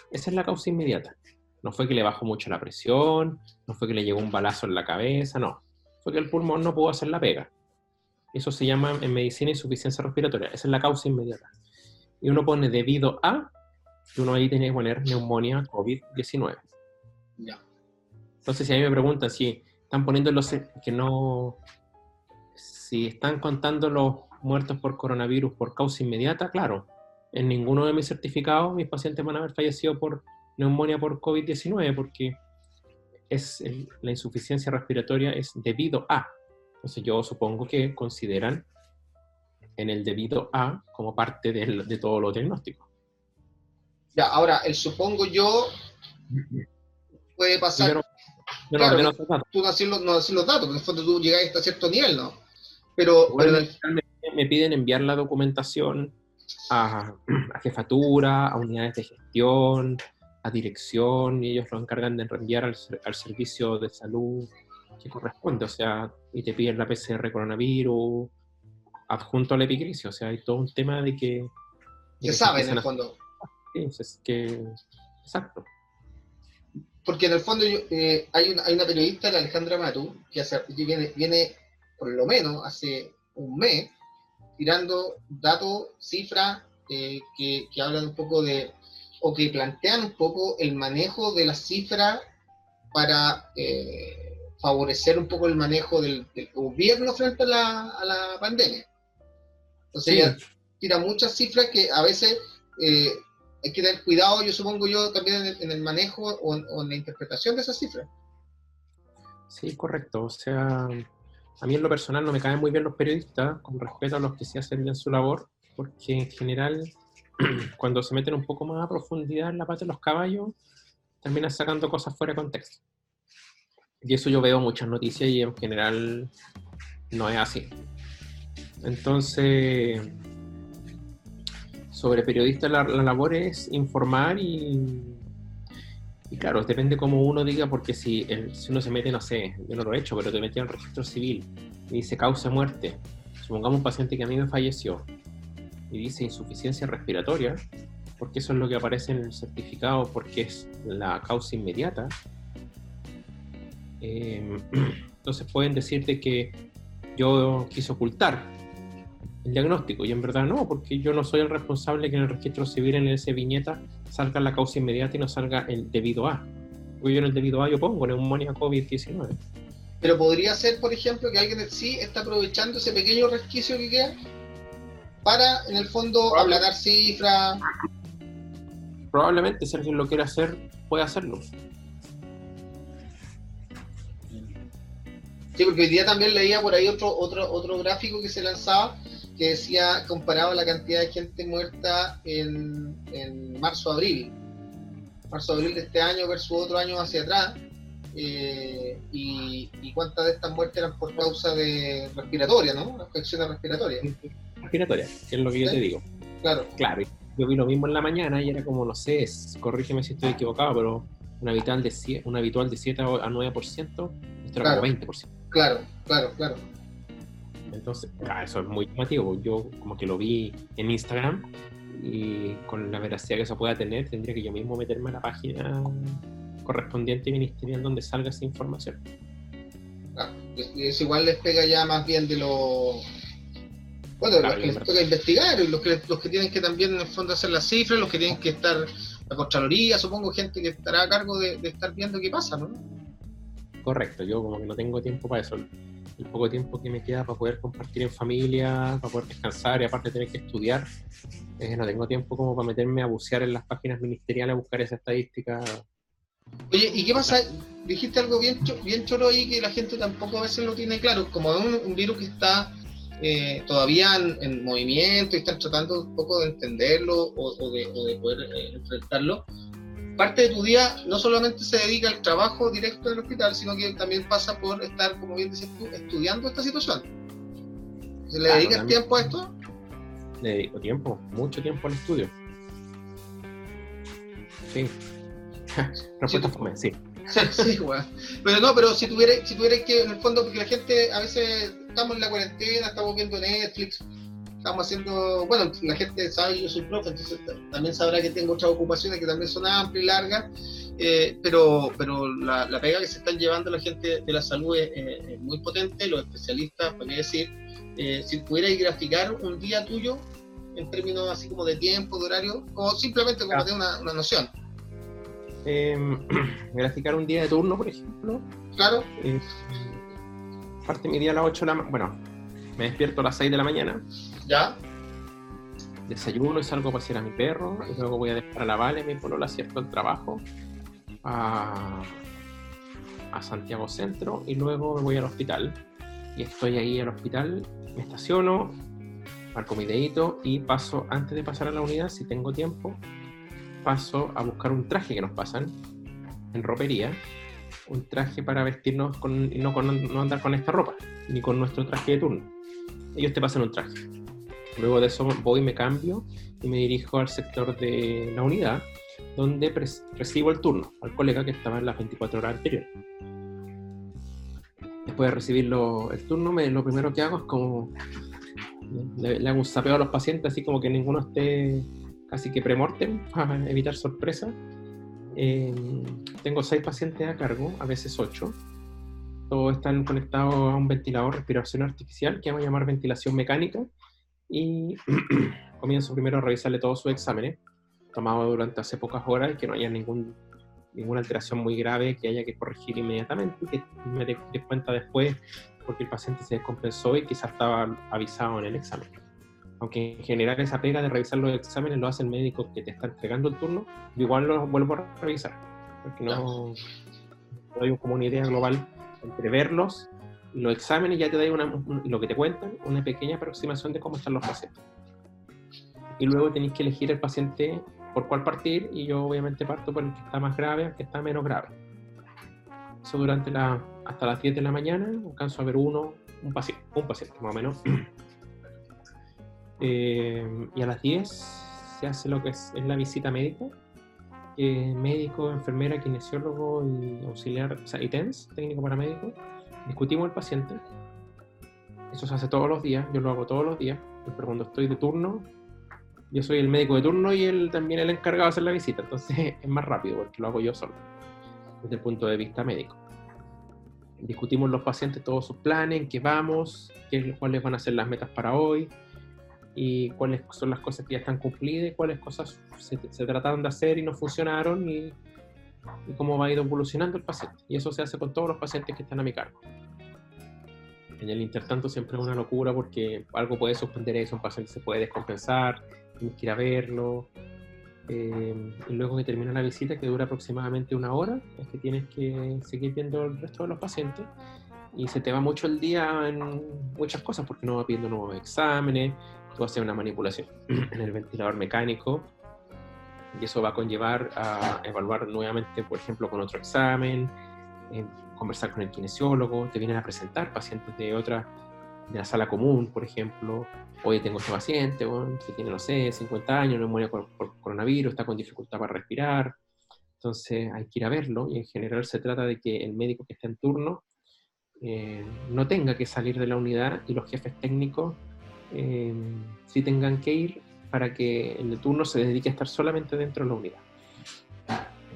Esa es la causa inmediata. No fue que le bajó mucho la presión, no fue que le llegó un balazo en la cabeza, no. Fue que el pulmón no pudo hacer la pega. Eso se llama en medicina insuficiencia respiratoria. Esa es la causa inmediata. Y uno pone debido a, y uno ahí tiene que poner neumonía COVID-19. Ya. Entonces, si a mí me preguntan si están poniendo los que no, si están contando los muertos por coronavirus por causa inmediata, claro, en ninguno de mis certificados mis pacientes van a haber fallecido por neumonía por COVID-19 porque es la insuficiencia respiratoria es debido a. Entonces yo supongo que consideran en el debido a como parte de todo lo diagnóstico. Ya, ahora, el supongo yo puede pasar... Yo no, tú no haces los, no los datos, porque en el fondo tú llegas hasta cierto nivel, ¿no? Pero, me, piden enviar la documentación a, a, jefatura, a unidades de gestión, a dirección, y ellos lo encargan de enviar al, al servicio de salud que corresponde, o sea, y te piden la PCR coronavirus adjunto a la epicrisis, o sea, hay todo un tema de que... Se sabe en el fondo. Sí, es que... Exacto. Porque en el fondo eh, hay, una, hay, una, periodista, la Alejandra Matu, que, hace, viene, viene, por lo menos hace un mes, tirando datos, cifras, eh, que, que hablan un poco de, o que plantean un poco el manejo de las cifras para eh, favorecer un poco el manejo del, gobierno frente a la, pandemia. Entonces ella tira muchas cifras que a veces eh, hay que tener cuidado, yo supongo yo, también en el, manejo o en, la interpretación de esas cifras. Sí, correcto. O sea, a mí en lo personal no me caen muy bien los periodistas, con respeto a los que sí hacen bien su labor, porque en general, cuando se meten un poco más a profundidad en la parte de los caballos, terminan sacando cosas fuera de contexto. Y eso yo veo muchas noticias y en general no es así. Entonces, sobre periodistas la, labor es informar y, y claro, depende cómo uno diga, porque si, si uno se mete, no sé, yo no lo he hecho, pero te metí el registro civil y dice causa muerte, supongamos un paciente que a mí me falleció y dice insuficiencia respiratoria, porque eso es lo que aparece en el certificado, porque es la causa inmediata, eh, entonces pueden decirte que yo quise ocultar el diagnóstico y en verdad no, porque yo no soy el responsable que en el registro civil en ese viñeta salga la causa inmediata y no salga el debido a. Porque yo en el debido a yo pongo neumonía COVID-19. Pero podría ser, por ejemplo, que alguien sí está aprovechando ese pequeño resquicio que queda para, en el fondo, aplanar cifras. Probablemente, si alguien lo quiere hacer, puede hacerlo. Sí, porque hoy día también leía por ahí otro, otro, otro gráfico que se lanzaba que decía, comparaba la cantidad de gente muerta en, en marzo-abril. Marzo-abril de este año versus otro año hacia atrás. Eh, y, cuántas de estas muertes eran por causa de respiratoria, ¿no? Infecciones respiratorias. Respiratoria, que es lo que yo te digo. Claro. Claro, yo vi lo mismo en la mañana y era como, no sé, corrígeme si estoy equivocado, pero un habitual de, un habitual de 7 a 9%, esto era como 20%. Claro, claro, claro. Entonces, ah, eso es muy llamativo. Yo como que lo vi en Instagram y con la veracidad que eso pueda tener, tendría que yo mismo meterme a la página correspondiente ministerial donde salga esa información. Claro, es, igual les pega ya más bien de lo... Bueno, los que les toca investigar, los que, los que tienen que también en el fondo hacer las cifras, los que tienen que estar la Contraloría, supongo gente que estará a cargo de, de estar viendo qué pasa, ¿no? Correcto. Yo como que no tengo tiempo para eso. El poco tiempo que me queda para poder compartir en familia, para poder descansar y aparte tener que estudiar, eh, no tengo tiempo como para meterme a bucear en las páginas ministeriales a buscar esa estadística. Oye, ¿y qué pasa? Dijiste algo bien, bien choro ahí que la gente tampoco a veces lo tiene claro. Como un, un virus que está eh, todavía en, movimiento y están tratando un poco de entenderlo o, de, poder eh, enfrentarlo parte de tu día no solamente se dedica al trabajo directo del hospital, sino que también pasa por estar, como bien dices tú, estudiando esta situación. ¿Se le dedica tiempo a esto? Le dedico tiempo, mucho tiempo al estudio. Sí. Respuesta sí. Sí, sí, Pero no, pero si tuvieras si tuviera que, en el fondo, porque la gente a veces estamos en la cuarentena, estamos viendo Netflix, estamos haciendo, bueno, la gente sabe que yo soy profe, entonces también sabrá que tengo otras ocupaciones que también son amplias y largas, eh, pero, pero la, pega que se están llevando la gente de la salud es, muy potente, los especialistas, podría decir, eh, si pudierais graficar un día tuyo en términos así como de tiempo, de horario, o simplemente como tener una, una, noción. Em, graficar un día de turno, por ejemplo. Claro. Eh, parte mi día a las 8 de la mañana. Bueno, me despierto a las 6 de la mañana. ¿Ya? Desayuno y salgo a pasear a mi perro. Y luego voy a dejar a la Vale, mi polola, cierto, el trabajo. A, Santiago Centro. Y luego me voy al hospital. Y estoy ahí al hospital, me estaciono, marco mi dedito y paso, antes de pasar a la unidad, si tengo tiempo, paso a buscar un traje que nos pasan en ropería un traje para vestirnos con, no, con, no andar con esta ropa, ni con nuestro traje de turno. Ellos te pasan un traje. Luego de eso voy, me cambio y me dirijo al sector de la unidad, donde recibo el turno al colega que estaba en las 24 horas anteriores. Después de recibir el turno, me, lo primero que hago es como le, hago un sapeo a los pacientes, así como que ninguno esté casi que premortem para evitar sorpresa. Em, tengo seis pacientes a cargo, a veces ocho. Todos están conectados a un ventilador respiración artificial que vamos a llamar ventilación mecánica y comienzo primero a revisarle todos sus exámenes, tomados durante hace pocas horas, que no haya ningún, ninguna alteración muy grave que haya que corregir inmediatamente, que me dé cuenta después porque el paciente se descompensó y quizás estaba avisado en el examen. Aunque en general esa pega de revisar los exámenes lo hace el médico que te está entregando el turno, igual lo vuelvo a revisar, porque no, no hay como una idea global entre verlos los exámenes ya te da una, lo que te cuentan, una pequeña aproximación de cómo están los pacientes. Y luego tenéis que elegir el paciente por cuál partir y yo obviamente parto por el que está más grave al que está menos grave. Eso durante la, hasta las 10 de la mañana alcanzo a ver uno, un paciente, un paciente más o menos. Eh, y a las 10 se hace lo que es, la visita médica, médico, enfermera, kinesiólogo y auxiliar, o sea, y TENS, técnico paramédico, discutimos el paciente. Eso se hace todos los días, yo lo hago todos los días, pero cuando estoy de turno, yo soy el médico de turno y él también el encargado de hacer la visita, entonces es más rápido porque lo hago yo solo, desde el punto de vista médico. Discutimos los pacientes todos sus planes, en qué vamos, qué, cuáles van a ser las metas para hoy, y cuáles son las cosas que ya están cumplidas y cuáles cosas se, trataron de hacer y no funcionaron y, cómo va a ir evolucionando el paciente. Y eso se hace con todos los pacientes que están a mi cargo. En el intertanto siempre es una locura porque algo puede suspender eso, un paciente se puede descompensar, tienes que ir a verlo. Eh, y luego que termina la visita, que dura aproximadamente una hora, es que tienes que seguir viendo el resto de los pacientes y se te va mucho el día en muchas cosas porque no va pidiendo nuevos exámenes, tú haces una manipulación en el ventilador mecánico y eso va a conllevar a evaluar nuevamente, por ejemplo, con otro examen, eh, conversar con el kinesiólogo, te vienen a presentar pacientes de otra, de la sala común, por ejemplo, oye, tengo este paciente que tiene, no sé, 50 años, no muere por, coronavirus, está con dificultad para respirar, entonces hay que ir a verlo y en general se trata de que el médico que está en turno eh, no tenga que salir de la unidad y los jefes técnicos eh, si tengan que ir para que el turno se dedique a estar solamente dentro de la unidad.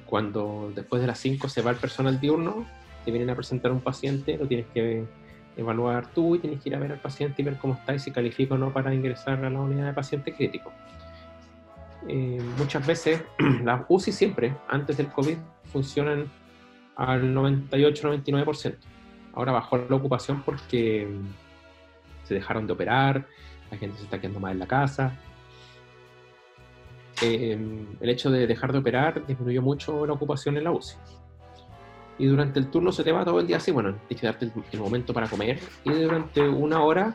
Cuando después de las 5 se va el personal diurno, te vienen a presentar un paciente, lo tienes que evaluar tú y tienes que ir a ver al paciente y ver cómo está y si califica o no para ingresar a la unidad de paciente crítico. Eh, muchas veces las UCI siempre, antes del COVID, funcionan al 98-99%. Ahora bajó la ocupación porque se dejaron de operar, la gente se está quedando más en la casa. Em, el hecho de dejar de operar disminuyó mucho la ocupación en la UCI. Y durante el turno se te va todo el día así, bueno, tienes que darte el, momento para comer y durante una hora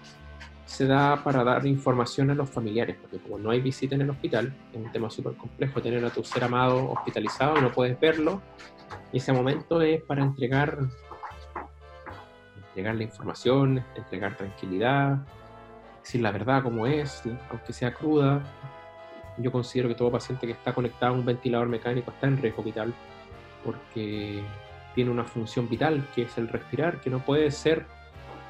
se da para dar información a los familiares, porque como no hay visita en el hospital, es un tema súper complejo tener a tu ser amado hospitalizado no puedes verlo, y ese momento es para entregar, entregar la información, entregar tranquilidad, decir la verdad como es, aunque sea cruda. Yo considero que todo paciente que está conectado a un ventilador mecánico está en riesgo vital porque tiene una función vital que es el respirar, que no puede ser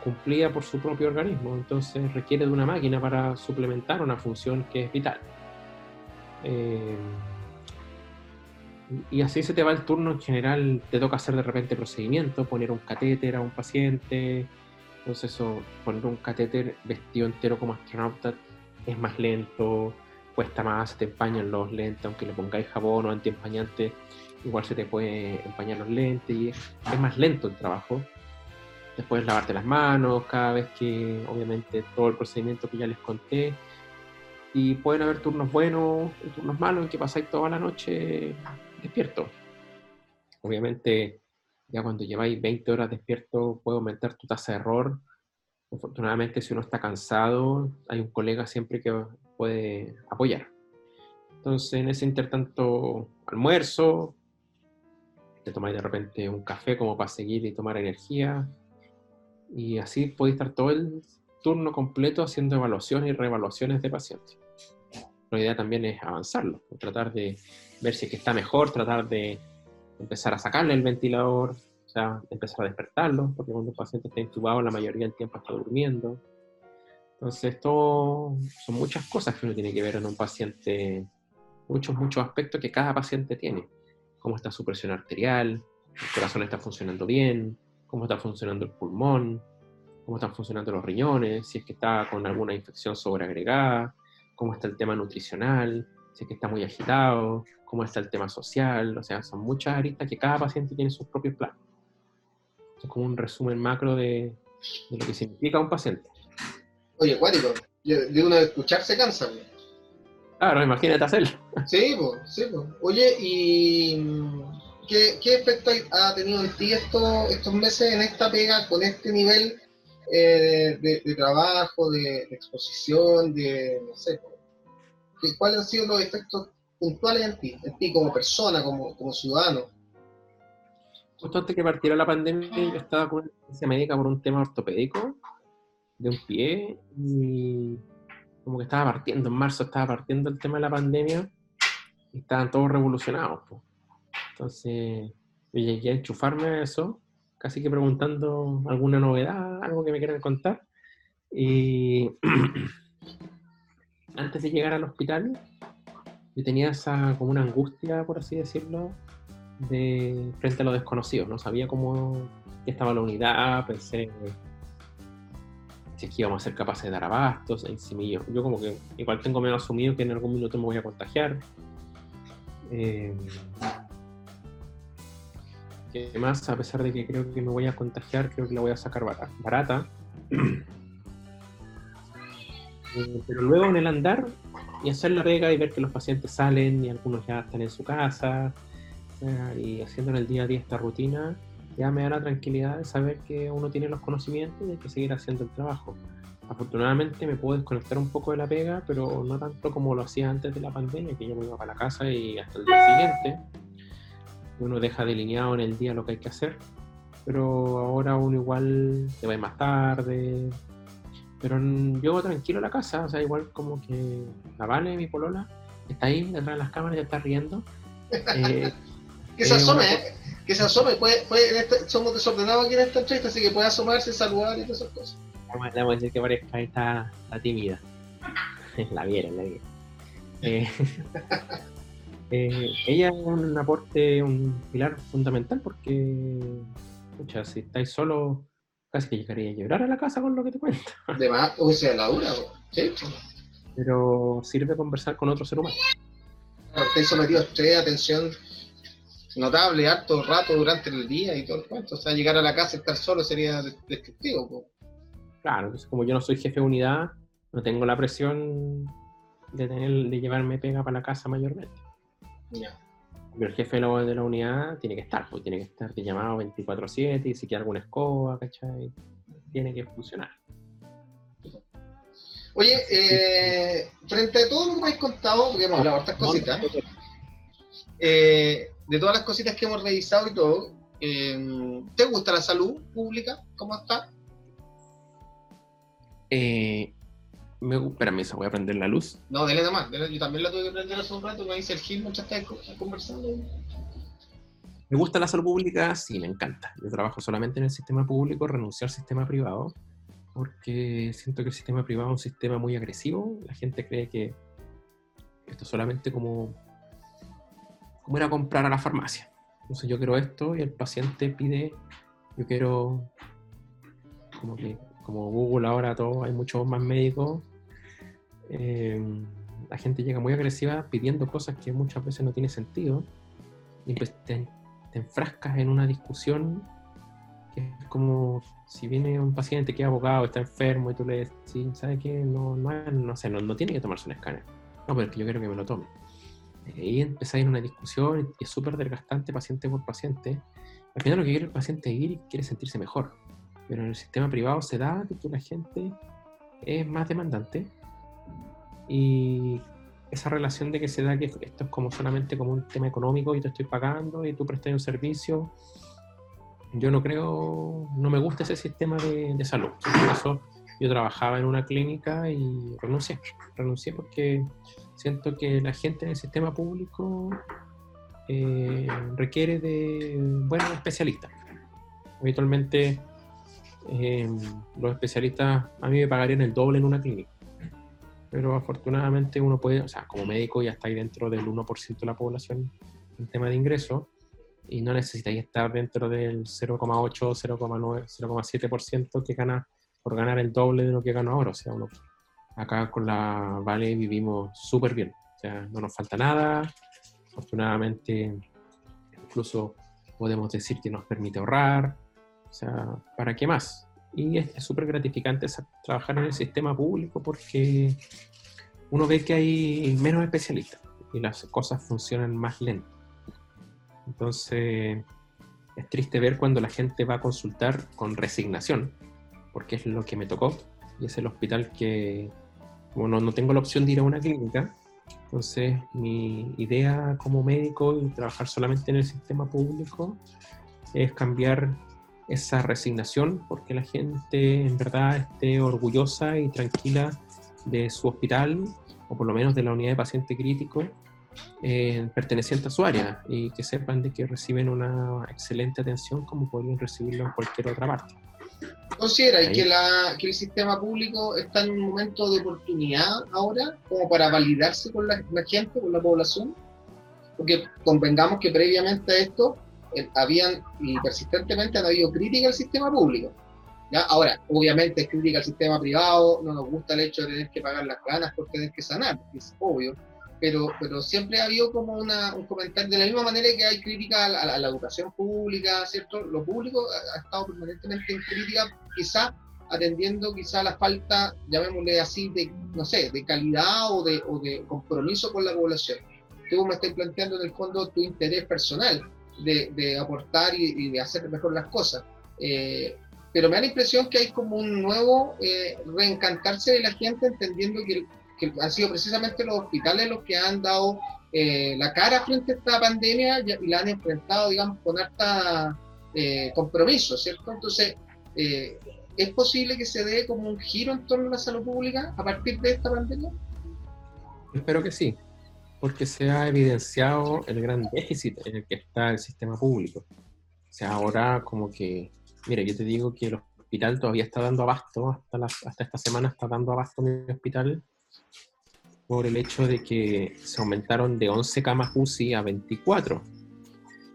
cumplida por su propio organismo, entonces requiere de una máquina para suplementar una función que es vital. Eh, y así se te va el turno en general, te toca hacer de repente procedimiento, poner un catéter a un paciente, entonces eso, poner un catéter vestido entero como astronauta es más lento, cuesta más, te empañan los lentes, aunque le pongáis jabón o antiempañante, igual se te puede empañar los lentes y es, más lento el trabajo. Después lavarte las manos cada vez que, obviamente, todo el procedimiento que ya les conté. Y pueden haber turnos buenos y turnos malos en que pasáis toda la noche despierto. Obviamente ya cuando lleváis 20 horas despierto puede aumentar tu tasa de error. Afortunadamente, si uno está cansado, hay un colega siempre que puede apoyar. Entonces, en ese intertanto, almuerzo, te tomáis de repente un café como para seguir y tomar energía. Y así podéis estar todo el turno completo haciendo evaluaciones y reevaluaciones de pacientes. La idea también es avanzarlo, tratar de ver si es que está mejor, tratar de empezar a sacarle el ventilador, o sea, empezar a despertarlo, porque cuando un paciente está intubado la mayoría del tiempo está durmiendo. Entonces, esto son muchas cosas que uno tiene que ver en un paciente, muchos, muchos aspectos que cada paciente tiene. Cómo está su presión arterial, el corazón está funcionando bien, cómo está funcionando el pulmón, cómo están funcionando los riñones, si es que está con alguna infección sobreagregada, cómo está el tema nutricional, si es que está muy agitado, cómo está el tema social, o sea, son muchas aristas que cada paciente tiene sus propios planes. Es como un resumen macro de, lo que significa un paciente. Oye, cuático, de uno de escuchar se cansa. Claro, imagínate hacerlo. Sí, pues, sí, pues. Oye, ¿y qué, qué, efecto ha tenido en ti esto, estos meses en esta pega con este nivel eh, de, trabajo, de, exposición, de, no sé, ¿cuáles han sido los efectos puntuales en ti, en ti como persona, como, como ciudadano. Justo antes que partiera la pandemia, yo estaba con una médica por un tema ortopédico de un pie y como que estaba partiendo, en marzo estaba partiendo el tema de la pandemia y estaban todos revolucionados. Entonces, yo llegué a enchufarme a eso, casi que preguntando alguna novedad, algo que me quieran contar. Y antes de llegar al hospital, yo tenía esa como una angustia, por así decirlo, de frente a lo desconocido. No sabía cómo estaba la unidad, pensé si es que íbamos a ser capaces de dar abastos, encima yo, yo como que igual tengo menos asumido que en algún minuto me voy a contagiar. Eh, además, a pesar de que creo que me voy a contagiar, creo que la voy a sacar barata. Eh, pero luego en el andar y hacer la pega y ver que los pacientes salen y algunos ya están en su casa y haciendo en el día a día esta rutina, ya me da la tranquilidad de saber que uno tiene los conocimientos y hay que seguir haciendo el trabajo. Afortunadamente me puedo desconectar un poco de la pega, pero no tanto como lo hacía antes de la pandemia, que yo me iba para la casa y hasta el día siguiente. Uno deja delineado en el día lo que hay que hacer, pero ahora uno igual se va más tarde. Pero yo tranquilo a la casa, o sea, igual como que la Vale, mi polola, está ahí detrás de las cámaras, ya está riendo. Eh, que se asome, ¿eh? Que se asome. Puede, este, somos desordenados aquí en esta entrevista, así que puede asomarse, saludar y todas esas cosas. Le vamos a decir que parezca ahí está, tímida. la vieron, la vieron. Eh, eh, ella es un aporte, un pilar fundamental porque, escucha, si estáis solos, casi que llegaría a llorar a la casa con lo que te cuento. De más, o sea, la dura, ¿sí? Pero sirve conversar con otro ser humano. Estáis sometidos a estrés, atención, notable, harto rato durante el día y todo el cuento. O sea, llegar a la casa y estar solo sería destructivo. Claro, entonces como yo no soy jefe de unidad, no tengo la presión de tener de llevarme pega para la casa mayormente. Ya. Pero el jefe de la, de la, unidad tiene que estar, pues tiene que estar de llamado 24-7 y si queda alguna escoba, ¿cachai? Tiene que funcionar. Oye, eh, frente a todo lo que me habéis contado, porque hemos hablado estas cositas, eh, de todas las cositas que hemos revisado y todo, eh, ¿te gusta la salud pública? ¿Cómo está? Eh, me, espérame, voy a prender la luz. No, dele nomás, yo también la tuve que prender hace un rato, me dice el Gil, muchas está conversando. ¿Me gusta la salud pública? Sí, me encanta. Yo trabajo solamente en el sistema público, renuncio al sistema privado, porque siento que el sistema privado es un sistema muy agresivo. La gente cree que esto es solamente como como ir a comprar a la farmacia. Entonces yo quiero esto y el paciente pide, yo quiero, como que como Google ahora todo, hay muchos más médicos, eh, la gente llega muy agresiva pidiendo cosas que muchas veces no tiene sentido y pues te, enfrascas en una discusión que es como si viene un paciente que es abogado, está enfermo y tú le dices, ¿sabes qué? No, no, no, sé, no, no tiene que tomarse un escáner. No, pero es que yo quiero que me lo tome ahí empezáis una discusión y es súper desgastante paciente por paciente. Al final lo que quiere el paciente es ir y quiere sentirse mejor. Pero en el sistema privado se da que la gente es más demandante y esa relación de que se da que esto es como solamente como un tema económico y te estoy pagando y tú prestas un servicio, yo no creo, no me gusta ese sistema de, de salud. Eso yo trabajaba en una clínica y renuncié, renuncié porque Siento que la gente en el sistema público eh, requiere de buenos especialistas. Habitualmente eh, los especialistas a mí me pagarían el doble en una clínica. Pero afortunadamente uno puede, o sea, como médico ya está ahí dentro del 1% de la población en tema de ingresos y no necesitáis estar dentro del 0,8, 0,9, 0,7% que gana por ganar el doble de lo que gano ahora. O sea, uno acá con la Vale vivimos súper bien, o sea, no nos falta nada, afortunadamente incluso podemos decir que nos permite ahorrar, o sea, ¿para qué más? Y es súper gratificante trabajar en el sistema público porque uno ve que hay menos especialistas y las cosas funcionan más lento. Entonces, es triste ver cuando la gente va a consultar con resignación, porque es lo que me tocó y es el hospital que, como no, tengo la opción de ir a una clínica, entonces mi idea como médico y trabajar solamente en el sistema público es cambiar esa resignación porque la gente en verdad esté orgullosa y tranquila de su hospital, o por lo menos de la unidad de paciente crítico, eh, perteneciente a su área y que sepan de que reciben una excelente atención como podrían recibirlo en cualquier otra parte. ¿Considera que, la, que el sistema público está en un momento de oportunidad ahora como para validarse con la, gente, con la población? Porque convengamos que previamente a esto eh, habían y persistentemente han habido críticas al sistema público. ¿ya? Ahora, obviamente es crítica al sistema privado, no nos gusta el hecho de tener que pagar las ganas por tener que sanar, es obvio pero, pero siempre ha habido como una, un comentario, de la misma manera que hay crítica a, la, educación pública, ¿cierto? Lo público ha, estado permanentemente en crítica, quizá atendiendo quizá la falta, llamémosle así, de, no sé, de calidad o de, o de compromiso con la población. Tú me estás planteando en el fondo tu interés personal de, de aportar y, de hacer mejor las cosas. Eh, pero me da la impresión que hay como un nuevo eh, reencantarse de la gente entendiendo que que han sido precisamente los hospitales los que han dado eh, la cara frente a esta pandemia y, la han enfrentado, digamos, con harta eh, compromiso, ¿cierto? Entonces, eh, ¿es posible que se dé como un giro en torno a la salud pública a partir de esta pandemia? Espero que sí, porque se ha evidenciado el gran déficit en el que está el sistema público. O sea, ahora como que, mire, yo te digo que el hospital todavía está dando abasto, hasta, hasta esta semana está dando abasto mi hospital por el hecho de que se aumentaron de 11 camas UCI a 24,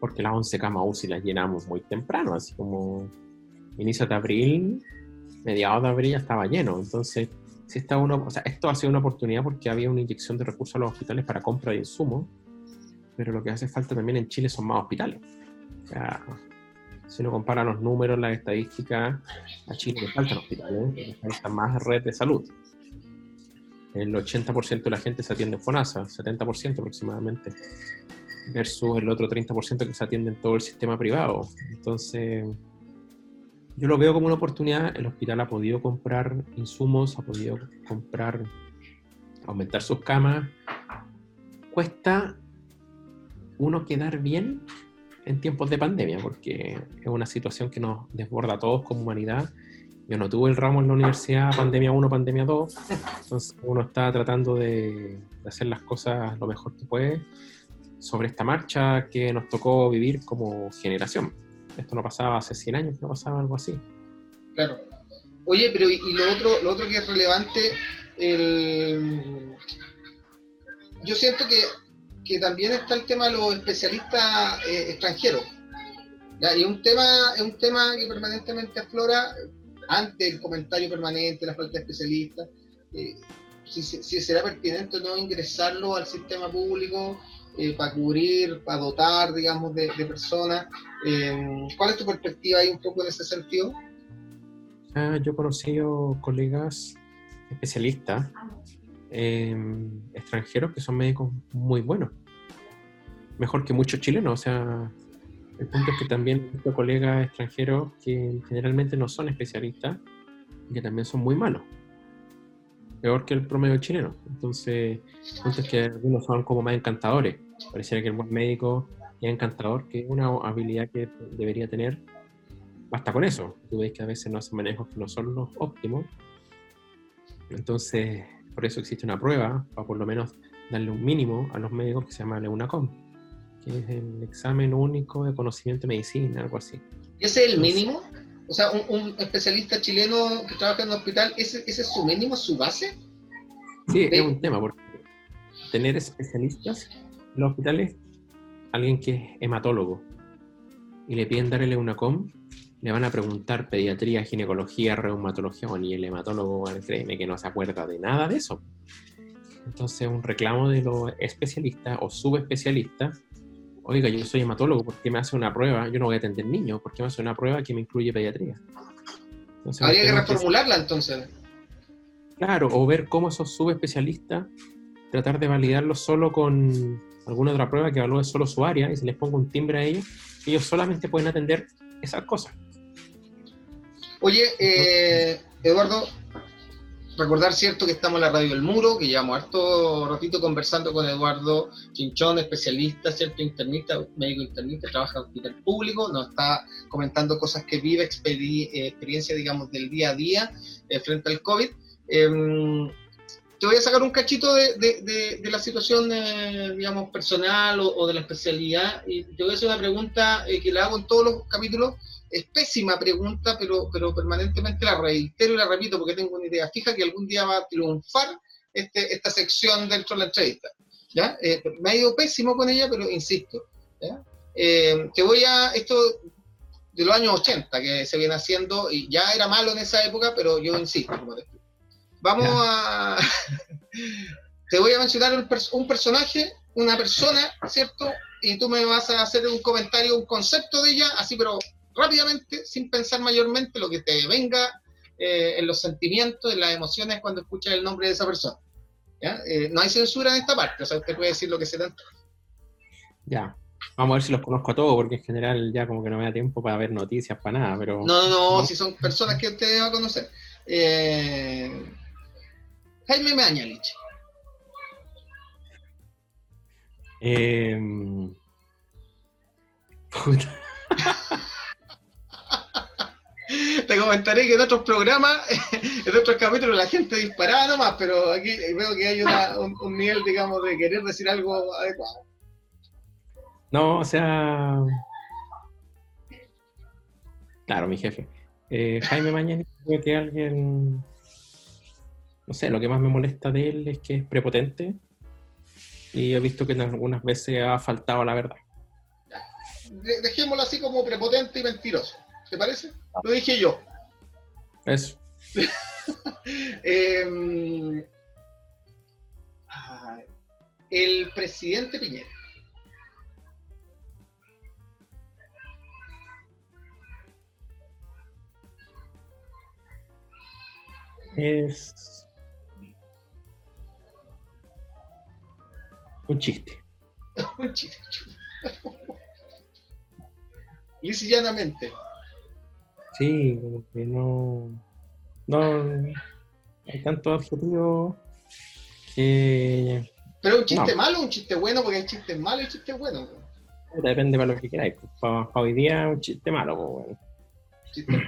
porque las 11 camas UCI las llenamos muy temprano, así como inicio de abril, mediados de abril ya estaba lleno, entonces si está uno, o sea, esto ha sido una oportunidad porque había una inyección de recursos a los hospitales para compra de insumos, pero lo que hace falta también en Chile son más hospitales. O sea, si uno compara los números, las estadísticas, a Chile le faltan hospitales, le falta más red de salud el 80% de la gente se atiende en FONASA, 70% aproximadamente, versus el otro 30% que se atiende en todo el sistema privado. Entonces, yo lo veo como una oportunidad. El hospital ha podido comprar insumos, ha podido comprar, aumentar sus camas. Cuesta uno quedar bien en tiempos de pandemia, porque es una situación que nos desborda a todos como humanidad yo no tuve el ramo en la universidad, pandemia 1, pandemia 2, entonces uno está tratando de, hacer las cosas lo mejor que puede sobre esta marcha que nos tocó vivir como generación. Esto no pasaba hace 100 años, no pasaba algo así. Claro. Oye, pero y, lo, otro, lo otro que es relevante, el... yo siento que, que, también está el tema de los especialistas eh, extranjeros. Y un tema, es un tema que permanentemente aflora ante el comentario permanente, la falta de especialistas, eh, si, será pertinente o no ingresarlo al sistema público eh, para cubrir, para dotar, digamos, de, personas. Eh, ¿Cuál es tu perspectiva ahí un poco en ese sentido? Ah, yo he conocido colegas especialistas extranjeros que son médicos muy buenos, mejor que muchos chilenos, o sea, el punto es que también tengo colegas extranjeros que generalmente no son especialistas y que también son muy malos. Peor que el promedio chileno. Entonces, el punto es que algunos son como más encantadores. Pareciera que el buen médico es encantador, que es una habilidad que debería tener. Basta con eso. Tú ves que a veces no hacen manejos que no son los óptimos. Entonces, por eso existe una prueba, para por lo menos darle un mínimo a los médicos que se llama com que es el examen único de conocimiento de medicina, algo así. ¿Ese es el mínimo? O sea, un, especialista chileno que trabaja en un hospital, ¿ese, ¿ese, es su mínimo, su base? Sí, es un tema, porque tener especialistas en los hospitales, alguien que es hematólogo, y le piden darle una com, le van a preguntar pediatría, ginecología, reumatología, y el hematólogo, créeme que no se acuerda de nada de eso. Entonces, un reclamo de los especialistas o subespecialistas oiga, yo soy hematólogo, ¿por qué me hace una prueba? Yo no voy a atender niños, ¿por qué me hace una prueba que me incluye pediatría? Habría que reformularla entonces. Claro, o ver cómo esos subespecialistas, tratar de validarlo solo con alguna otra prueba que evalúe solo su área y se les ponga un timbre a ellos, ellos solamente pueden atender esas cosas. Oye, eh, Eduardo, recordar, cierto, que estamos en la radio del Muro, que llevamos harto ratito conversando con Eduardo Chinchón, especialista, cierto, internista, médico internista, trabaja en hospital público, nos está comentando cosas que vive, eh, experiencia, digamos, del día a día eh, frente al COVID. Em, te voy a sacar un cachito de, de, la situación, eh, digamos, personal o, de la especialidad y te voy a hacer una pregunta eh, que la hago en todos los capítulos. Es pésima pregunta, pero, pero permanentemente la reitero y la repito porque tengo una idea fija que algún día va a triunfar este, esta sección dentro de la entrevista. ¿ya? Eh, me ha ido pésimo con ella, pero insisto. ¿ya? te voy a, esto de los años 80 que se viene haciendo y ya era malo en esa época, pero yo insisto, como te Vamos a. Te voy a mencionar un, personaje, una persona, ¿cierto? Y tú me vas a hacer un comentario, un concepto de ella, así, pero rápidamente, sin pensar mayormente lo que te venga eh, en los sentimientos, en las emociones cuando escuchas el nombre de esa persona. ¿ya? Eh, no hay censura en esta parte, o sea, usted puede decir lo que se tanto. Ya. Vamos a ver si los conozco a todos, porque en general ya como que no me da tiempo para ver noticias, para nada, pero... No, no, no, si son personas que usted va a conocer. Eh, Jaime Mañalich. Eh, Te comentaré que en otros programas, en otros capítulos, la gente disparaba nomás, pero aquí veo que hay un, nivel, digamos, de querer decir algo adecuado. No, o sea. Claro, mi jefe. Eh, Jaime Mañalich, creo que alguien no sé, lo que más me molesta de él es que es prepotente y he visto que en algunas veces ha faltado la verdad. Dejémoslo así como prepotente y mentiroso. ¿Te parece? Lo dije yo. Eso. Em, el presidente Piñera. Es Un chiste. un chiste. Lisillanamente. Sí, como que no. No. Hay tanto adjetivo que. Pero un chiste malo o un chiste bueno, porque hay chistes malos y chistes buenos. Depende para lo que queráis. Pues, para, hoy día un chiste malo, pues bueno. Chiste.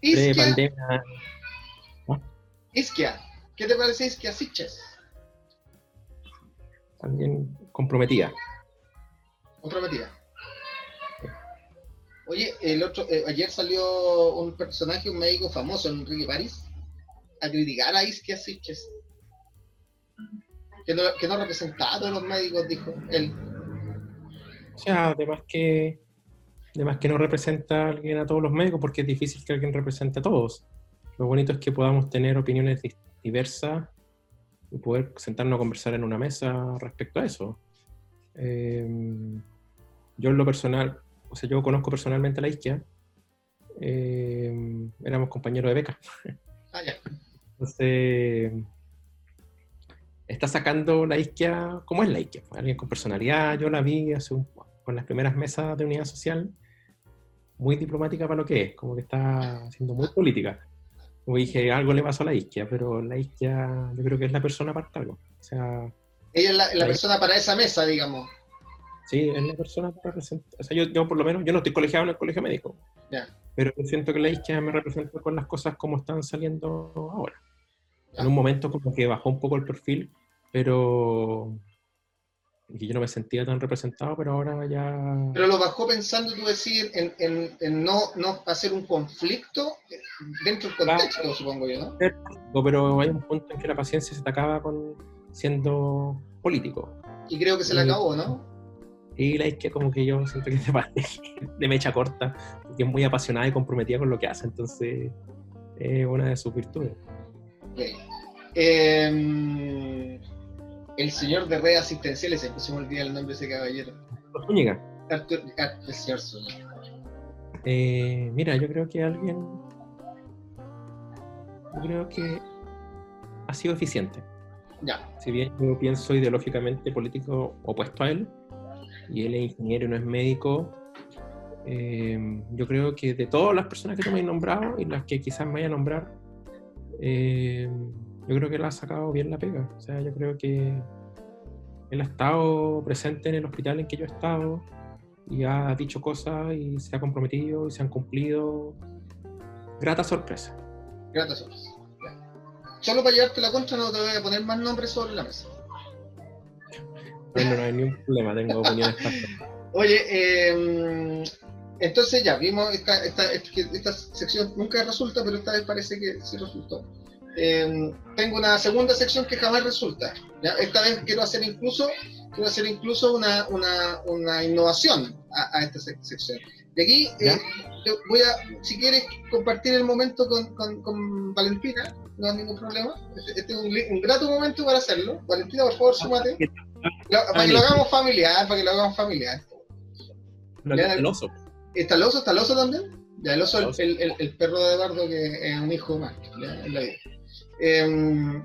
Isquia. pandemia. Isquia. ¿Qué te parece Isquia Siches? también comprometida. Comprometida. Oye, el otro, eh, ayer salió un personaje, un médico famoso, Enrique París, a criticar a Isquia Siches. Que no, que no representaba a todos los médicos, dijo él. O sea, además que, además que no representa a alguien a todos los médicos, porque es difícil que alguien represente a todos. Lo bonito es que podamos tener opiniones diversas y poder sentarnos a conversar en una mesa respecto a eso. Em, yo en lo personal, o sea, yo conozco personalmente a la Isquia, em, éramos compañeros de beca. Ah, ya. Entonces, está sacando la Isquia, ¿cómo es la Isquia? Alguien con personalidad, yo la vi hace un, con las primeras mesas de unidad social, muy diplomática para lo que es, como que está siendo muy política. Como dije, algo le pasó a la isquia, pero la isquia yo creo que es la persona para algo. O sea, ella es la, persona para esa mesa, digamos. Sí, es la persona para representar. O sea, yo, yo, por lo menos, yo no estoy colegiado en el colegio médico. Pero yo siento que la isquia me representa con las cosas como están saliendo ahora. En un momento como que bajó un poco el perfil, pero y yo no me sentía tan representado, pero ahora ya... Pero lo bajó pensando, tú decir, en, en, en no, no, hacer un conflicto dentro del contexto, supongo yo, ¿no? Pero hay un punto en que la paciencia se te acaba con siendo político. Y creo que se le acabó, ¿no? Y la que como que yo siento que es de, de mecha corta, porque es muy apasionada y comprometida con lo que hace, entonces es una de sus virtudes. Okay. Eh el señor de redes asistenciales, se me olvida el nombre de ese caballero. Zúñiga. Artur, el señor Zúñiga. Eh, mira, yo creo que alguien. Yo creo que ha sido eficiente. Ya. Si bien yo pienso ideológicamente político opuesto a él, y él es ingeniero y no es médico, eh, yo creo que de todas las personas que tú me has nombrado y las que quizás me vaya a nombrar, eh, yo creo que él ha sacado bien la pega. O sea, yo creo que él ha estado presente en el hospital en que yo he estado y ha dicho cosas y se ha comprometido y se han cumplido. Grata sorpresa. Grata sorpresa. solo para llevarte la contra no te voy a poner más nombres sobre la mesa. Bueno, no hay ningún problema, tengo opiniones Oye, eh, entonces ya vimos esta, esta, esta, sección nunca resulta, pero esta vez parece que sí resultó. Eh, tengo una segunda sección que jamás resulta. Esta vez quiero hacer incluso, quiero hacer incluso una, una, una innovación a, esta sección. Y aquí eh, voy a, si quieres, compartir el momento con, con, con Valentina, no hay ningún problema. Este, este es un, un, grato momento para hacerlo. Valentina, por favor, súmate. Para que lo hagamos familiar, para que lo hagamos familiar. el oso. ¿Está el oso? ¿Está el oso también? Ya, el oso, el, el, el, perro de Eduardo, que es un hijo más. Eh,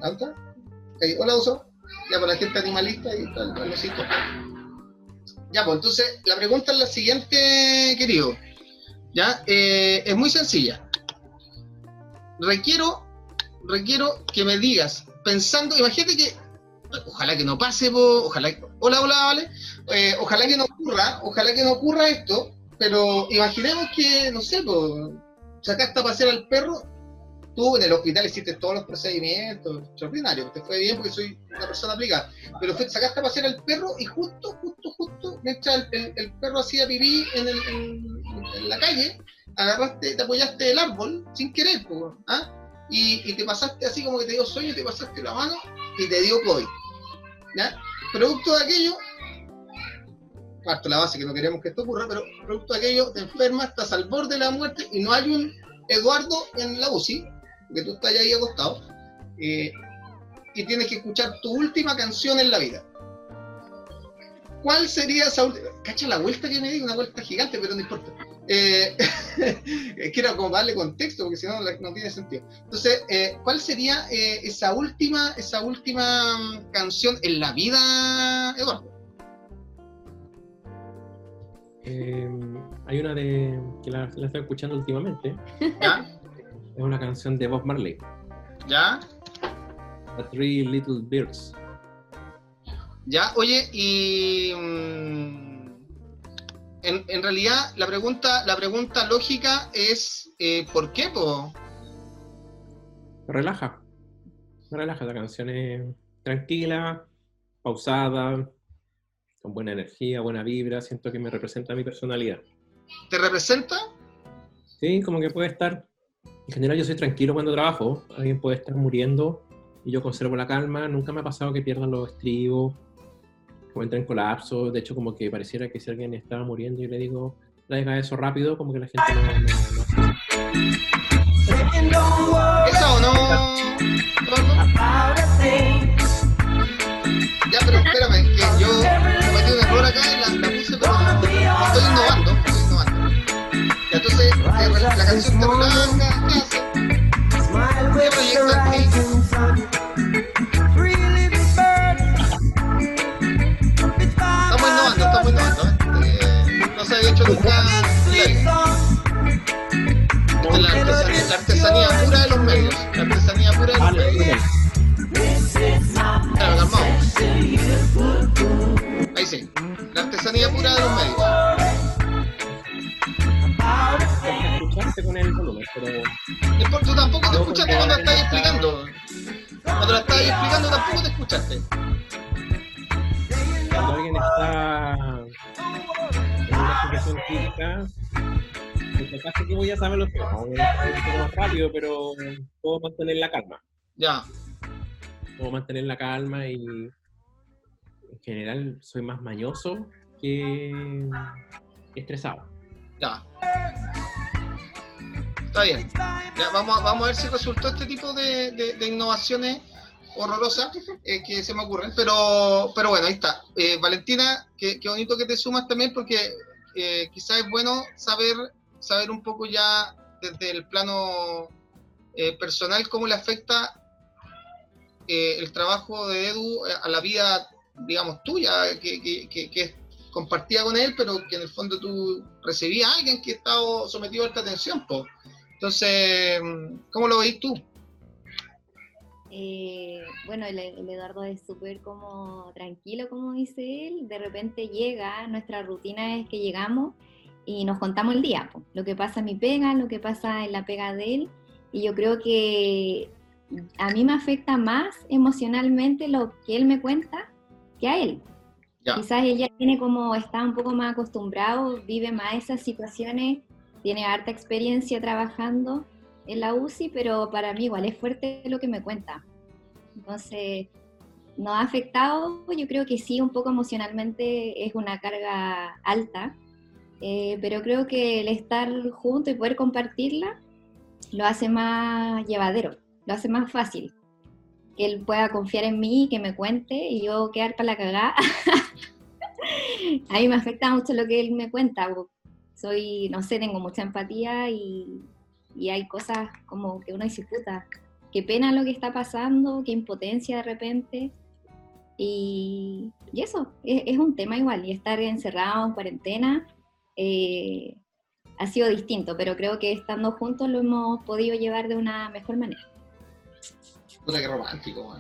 hola, oso. Ya, para la gente animalista y tal, el osito. Ya, pues entonces, la pregunta es la siguiente, querido. Ya, eh, es muy sencilla. Requiero, requiero que me digas, pensando, imagínate que, ojalá que no pase, ojalá, hola, hola, vale, eh, ojalá que no ocurra, ojalá que no ocurra esto, pero imaginemos que, no sé, pues, sacaste a pasear al perro, tú en el hospital hiciste todos los procedimientos, extraordinario, te fue bien porque soy una persona aplicada, pero sacaste a pasear al perro y justo, justo, justo, mientras el, perro hacía pipí en, la calle, agarraste, te apoyaste el árbol sin querer, pues, ¿ah? y, y, te pasaste así como que te dio sueño, te pasaste la mano y te dio COVID. Producto de aquello, parto la base que no queremos que esto ocurra, pero producto de aquello te enfermas, estás al borde de la muerte y no hay un Eduardo en la UCI, que tú estás ahí acostado, eh, y tienes que escuchar tu última canción en la vida. ¿Cuál sería esa última? Cacha la vuelta que me di, una vuelta gigante, pero no importa. Eh, era como darle contexto, porque si no, no tiene sentido. Entonces, eh, ¿cuál sería esa última, esa última mm, canción en la vida, Eduardo? Em, hay una de que la, estoy escuchando últimamente. ¿Ya? Es una canción de Bob Marley. ¿Ya? The Three Little Birds. Ya, oye, y mm, en, en, realidad la pregunta, la pregunta lógica es eh, ¿por qué, po? relaja. relaja, la canción es tranquila, pausada, con buena energía, buena vibra, siento que me representa mi personalidad. ¿Te representa? Sí, como que puede estar. En general yo soy tranquilo cuando trabajo, alguien puede estar muriendo y yo conservo la calma, nunca me ha pasado que pierdan los estribos, o entren en colapso, de hecho como que pareciera que si alguien estaba muriendo yo le digo, traiga eso rápido, como que la gente no... no, ¿Eso o no? Ya, pero espérame, que yo un error acá y la, la puse, pero estoy innovando, estoy innovando. Y entonces, eh, la canción te relaja, Hecho la, la, artesanía, la artesanía pura de los medios. La artesanía pura de los medios. Casi que voy a saber lo que vamos a un poco más rápido, pero puedo mantener la calma. Ya. Puedo mantener la calma y en general soy más mañoso que estresado. Ya. Está bien. vamos, a, vamos a ver si resultó este tipo de, innovaciones horrorosas eh, que se me ocurren. Pero, pero bueno, ahí está. Eh, Valentina, qué, bonito que te sumas también porque eh, quizás es bueno saber, saber un poco ya desde el plano personal cómo le afecta el trabajo de Edu a la vida digamos, tuya, que, que, que, compartía con él, pero que en el fondo tú recibías a alguien que estaba sometido a esta atención. pues Entonces, ¿cómo lo veis tú? Eh, bueno, el, Eduardo es súper como tranquilo, como dice él. De repente llega, nuestra rutina es que llegamos y nos contamos el día, lo que pasa en mi pega, lo que pasa en la pega de él. Y yo creo que a mí me afecta más emocionalmente lo que él me cuenta que a él. Quizás ella tiene como, está un poco más acostumbrado, vive más esas situaciones, tiene harta experiencia trabajando en la UCI, pero para mí igual es fuerte lo que me cuenta. Entonces, nos ha afectado, yo creo que sí, un poco emocionalmente es una carga alta, eh, pero creo que el estar junto y poder compartirla lo hace más llevadero, lo hace más fácil. Que él pueda confiar en mí, que me cuente y yo quedar para la cagada. a mí me afecta mucho lo que él me cuenta. Soy, no sé, tengo mucha empatía y, y hay cosas como que uno dice, puta, qué pena lo que está pasando, qué impotencia de repente. Y, y eso, es, es, un tema igual. Y estar encerrado en cuarentena eh, ha sido distinto, pero creo que estando juntos lo hemos podido llevar de una mejor manera. Puta que romántico,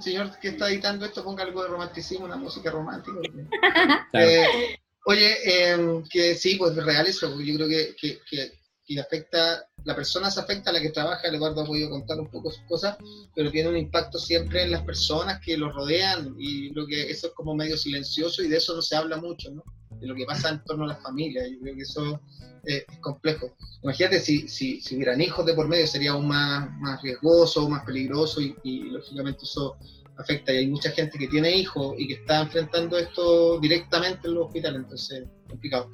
señor que está editando esto, ponga algo de romanticismo, una música romántica. eh, oye, eh, que sí, pues real eso, yo creo que, que, que, que, afecta, la persona se afecta a la que trabaja, el Eduardo ha podido contar un poco sus cosas, pero tiene un impacto siempre en las personas que lo rodean y creo que eso es como medio silencioso y de eso no se habla mucho, ¿no? de lo que pasa en torno a la familia. Yo creo que eso eh, es complejo. Imagínate si, si, si, hubieran hijos de por medio sería aún más, más riesgoso, más peligroso y, y, lógicamente eso afecta. Y hay mucha gente que tiene hijos y que está enfrentando esto directamente en los hospitales, entonces complicado.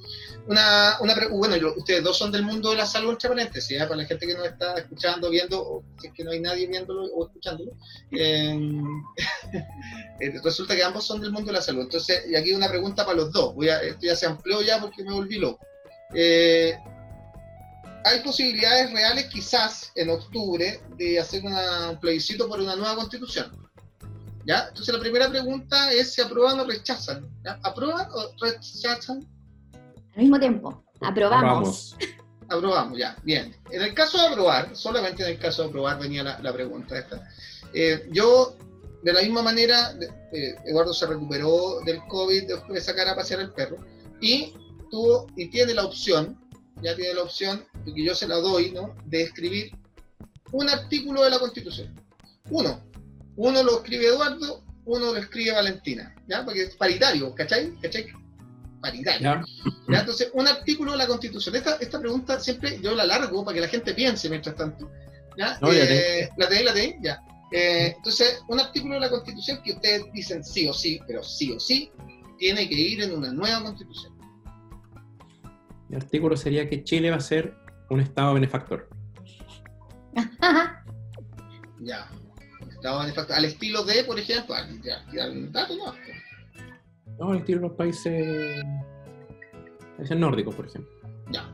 Una, una bueno, ustedes dos son del mundo de la salud, entre paréntesis, ¿eh? para la gente que nos está escuchando, viendo, o si es que no hay nadie viéndolo o escuchándolo. Eh, resulta que ambos son del mundo de la salud. Entonces, y aquí una pregunta para los dos. Voy a, esto ya se amplió ya porque me volví loco. Eh, hay posibilidades reales, quizás en octubre, de hacer una, un plebiscito por una nueva constitución. ¿Ya? Entonces la primera pregunta es si aprueban o rechazan. ¿Aprueban o rechazan? Al mismo tiempo, aprobamos. Aprobamos, ya, bien. En el caso de aprobar, solamente en el caso de aprobar venía la, la pregunta esta. Eh, yo, de la misma manera, eh, Eduardo se recuperó del COVID después de sacar a pasear el perro y tuvo y tiene la opción, ya tiene la opción, que yo se la doy, ¿no? De escribir un artículo de la Constitución. Uno, uno lo escribe Eduardo, uno lo escribe Valentina, ¿ya? Porque es paritario, ¿cachai? ¿Cachai? Paritario. ¿Ya? ¿Ya? Entonces, un artículo de la Constitución. Esta, esta pregunta siempre yo la largo para que la gente piense mientras tanto. ¿Ya? No, ya eh, ¿La tenéis? ¿La tenéis? Ya. Eh, entonces, un artículo de la Constitución que ustedes dicen sí o sí, pero sí o sí, tiene que ir en una nueva Constitución. El artículo sería que Chile va a ser un Estado benefactor. ya al estilo de, por ejemplo, al, al dato no. No, estilo de los países, países nórdicos, por ejemplo. Ya.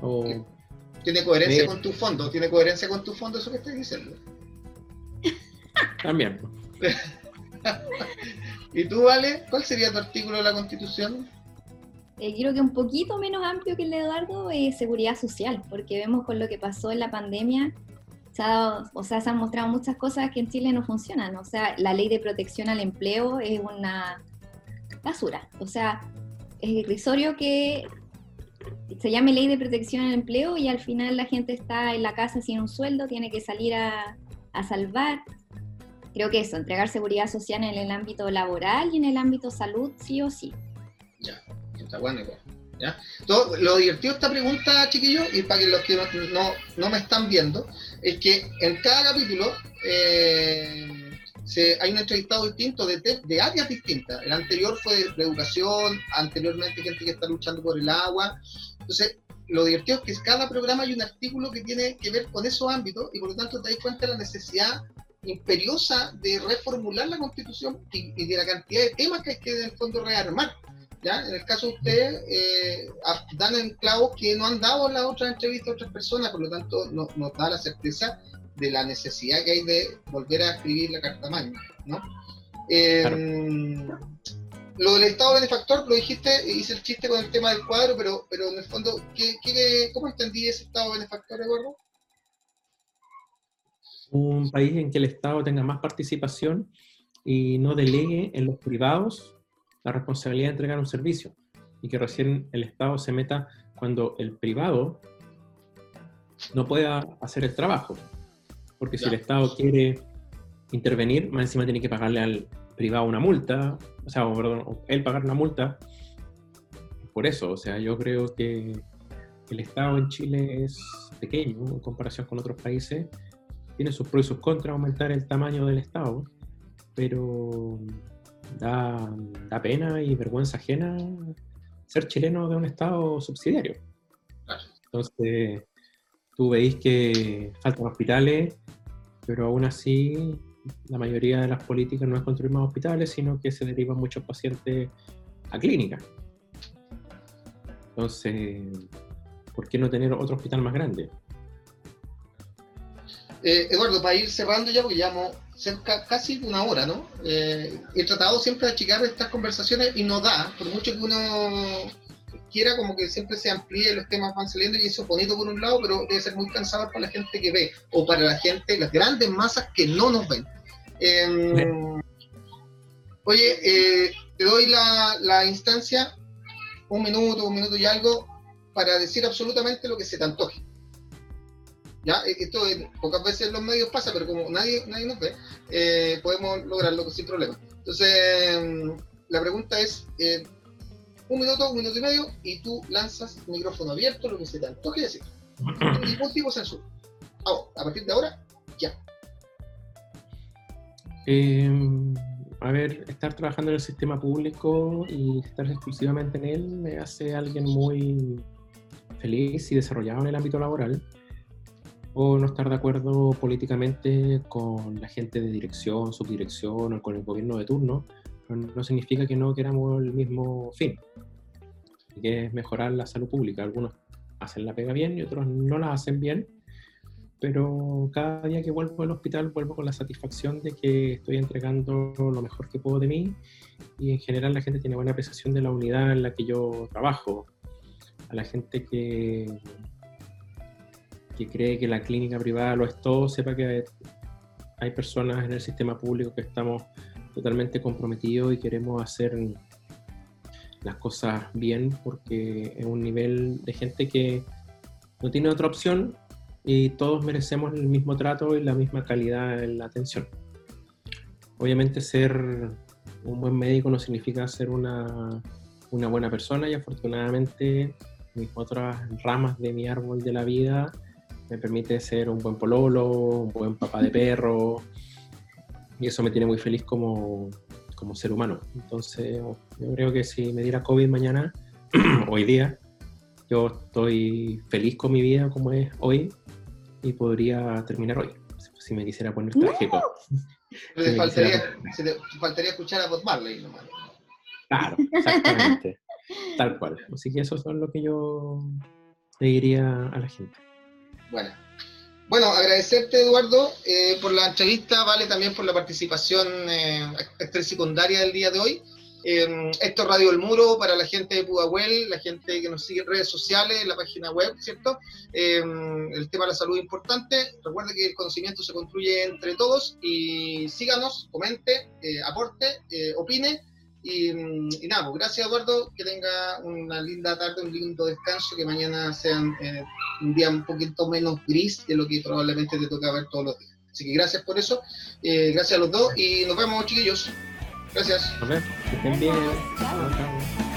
O, ¿Tiene coherencia de- con tu fondo? ¿Tiene coherencia con tu fondo eso que estás diciendo? también. ¿Y tú, Vale? ¿Cuál sería tu artículo de la Constitución? Eh, creo que un poquito menos amplio que el de Eduardo es seguridad social, porque vemos con lo que pasó en la pandemia, o sea, se han mostrado muchas cosas que en Chile no funcionan. O sea, la ley de protección al empleo es una basura. O sea, es irrisorio que se llame ley de protección al empleo y al final la gente está en la casa sin un sueldo, tiene que salir a, a salvar. Creo que eso, entregar seguridad social en el ámbito laboral y en el ámbito salud, sí o sí. Ya, está bueno igual. ¿ya? Todo, lo divertido esta pregunta, chiquillos, y para que los que no, no me están viendo, es que en cada capítulo eh, se, hay un entrevistado distinto de, te- de áreas distintas. El anterior fue de, educación, anteriormente gente que está luchando por el agua. Entonces, lo divertido es que cada programa hay un artículo que tiene que ver con esos ámbitos y por lo tanto te das cuenta de la necesidad imperiosa de reformular la constitución y de la cantidad de temas que hay que en el fondo rearmar. ¿Ya? En el caso de ustedes, eh, a- dan en clavos que no han dado en las otras entrevistas a otras personas, por lo tanto no- nos da la certeza de la necesidad que hay de volver a escribir la Carta Magna. ¿no? Eh, Lo del Estado benefactor, lo dijiste, hice el chiste con el tema del cuadro, pero, pero en el fondo, ¿qué, qué, ¿cómo entendí ese Estado benefactor, Eduardo? Un país en que el Estado tenga más participación y no delegue en los privados la responsabilidad de entregar un servicio. Y que recién el Estado se meta cuando el privado no pueda hacer el trabajo. Porque si el Estado quiere intervenir, más encima tiene que pagarle al privado una multa, o sea, perdón, él pagar una multa. Por eso, o sea, yo creo que el Estado en Chile es pequeño en comparación con otros países. Tiene sus pros y sus contras aumentar el tamaño del Estado, pero da, da pena y vergüenza ajena ser chileno de un Estado subsidiario. Entonces, tú veis que faltan hospitales, pero aún así la mayoría de las políticas no es construir más hospitales, sino que se derivan muchos pacientes a clínicas. Entonces, ¿por qué no tener otro hospital más grande? Eh, Eduardo, para ir cerrando ya, porque llevamos cerca, casi una hora, ¿no? Eh, he tratado siempre de achicar estas conversaciones y no da, por mucho que uno quiera, como que siempre se amplíe, los temas van saliendo y eso es bonito por un lado, pero debe ser muy cansado para la gente que ve o para la gente, las grandes masas que no nos ven. Em, oye, eh, te doy la, la instancia, un minuto, un minuto y algo, para decir absolutamente lo que se te antoje. ¿Ya? E, esto pocas veces en los medios pasa, pero como nadie, nadie nos ve, eh, podemos lograrlo sin problema. Entonces, em, la pregunta es, eh, un minuto, un minuto y medio, y tú lanzas el micrófono abierto, lo que se te antoje decir. Ningún tipo de censura. a partir de ahora, ya. A ver, estar trabajando en el sistema público y estar exclusivamente en él me hace alguien muy feliz y desarrollado en el ámbito laboral. O no estar de acuerdo políticamente con la gente de dirección, subdirección o con el gobierno de turno, no significa que no queramos el mismo fin, que es mejorar la salud pública. Algunos hacen la pega bien y otros no la hacen bien, pero cada día que vuelvo al hospital vuelvo con la satisfacción de que estoy entregando lo mejor que puedo de mí y en general la gente tiene buena apreciación de la unidad en la que yo trabajo. A la gente que, que cree que la clínica privada lo es todo, sepa que hay personas en el sistema público que estamos totalmente comprometidos y queremos hacer las cosas bien porque es un nivel de gente que no tiene otra opción y todos merecemos el mismo trato y la misma calidad en la atención. Obviamente ser un buen médico no significa ser una, una buena persona y afortunadamente mis otras ramas de mi árbol de la vida me permite ser un buen pololo, un buen papá de perro, y eso me tiene muy feliz como, como ser humano. Entonces, yo creo que si me diera COVID mañana, hoy día, yo estoy feliz con mi vida como es hoy y podría terminar hoy, si me quisiera poner trágico. Pero te faltaría, faltaría, escuchar a Bob Marley nomás. Claro, exactamente. Tal cual. Así que eso es lo que yo le diría a la gente. Bueno, bueno, agradecerte Eduardo eh, por la entrevista, vale también por la participación eh, secundaria del día de hoy. Eh, esto es Radio El Muro para la gente de Pudahuel, la gente que nos sigue en redes sociales, en la página web, ¿cierto? Eh, el tema de la salud es importante. Recuerde que el conocimiento se construye entre todos y síganos, comente, aporte, opine y, nada, pues gracias Eduardo, que tenga una linda tarde, un lindo descanso, que mañana sea eh, un día un poquito menos gris de lo que probablemente te toca ver todos los días. Así que gracias por eso, eh, gracias a los dos y nos vemos chiquillos. Gracias. A ver, que estén bien.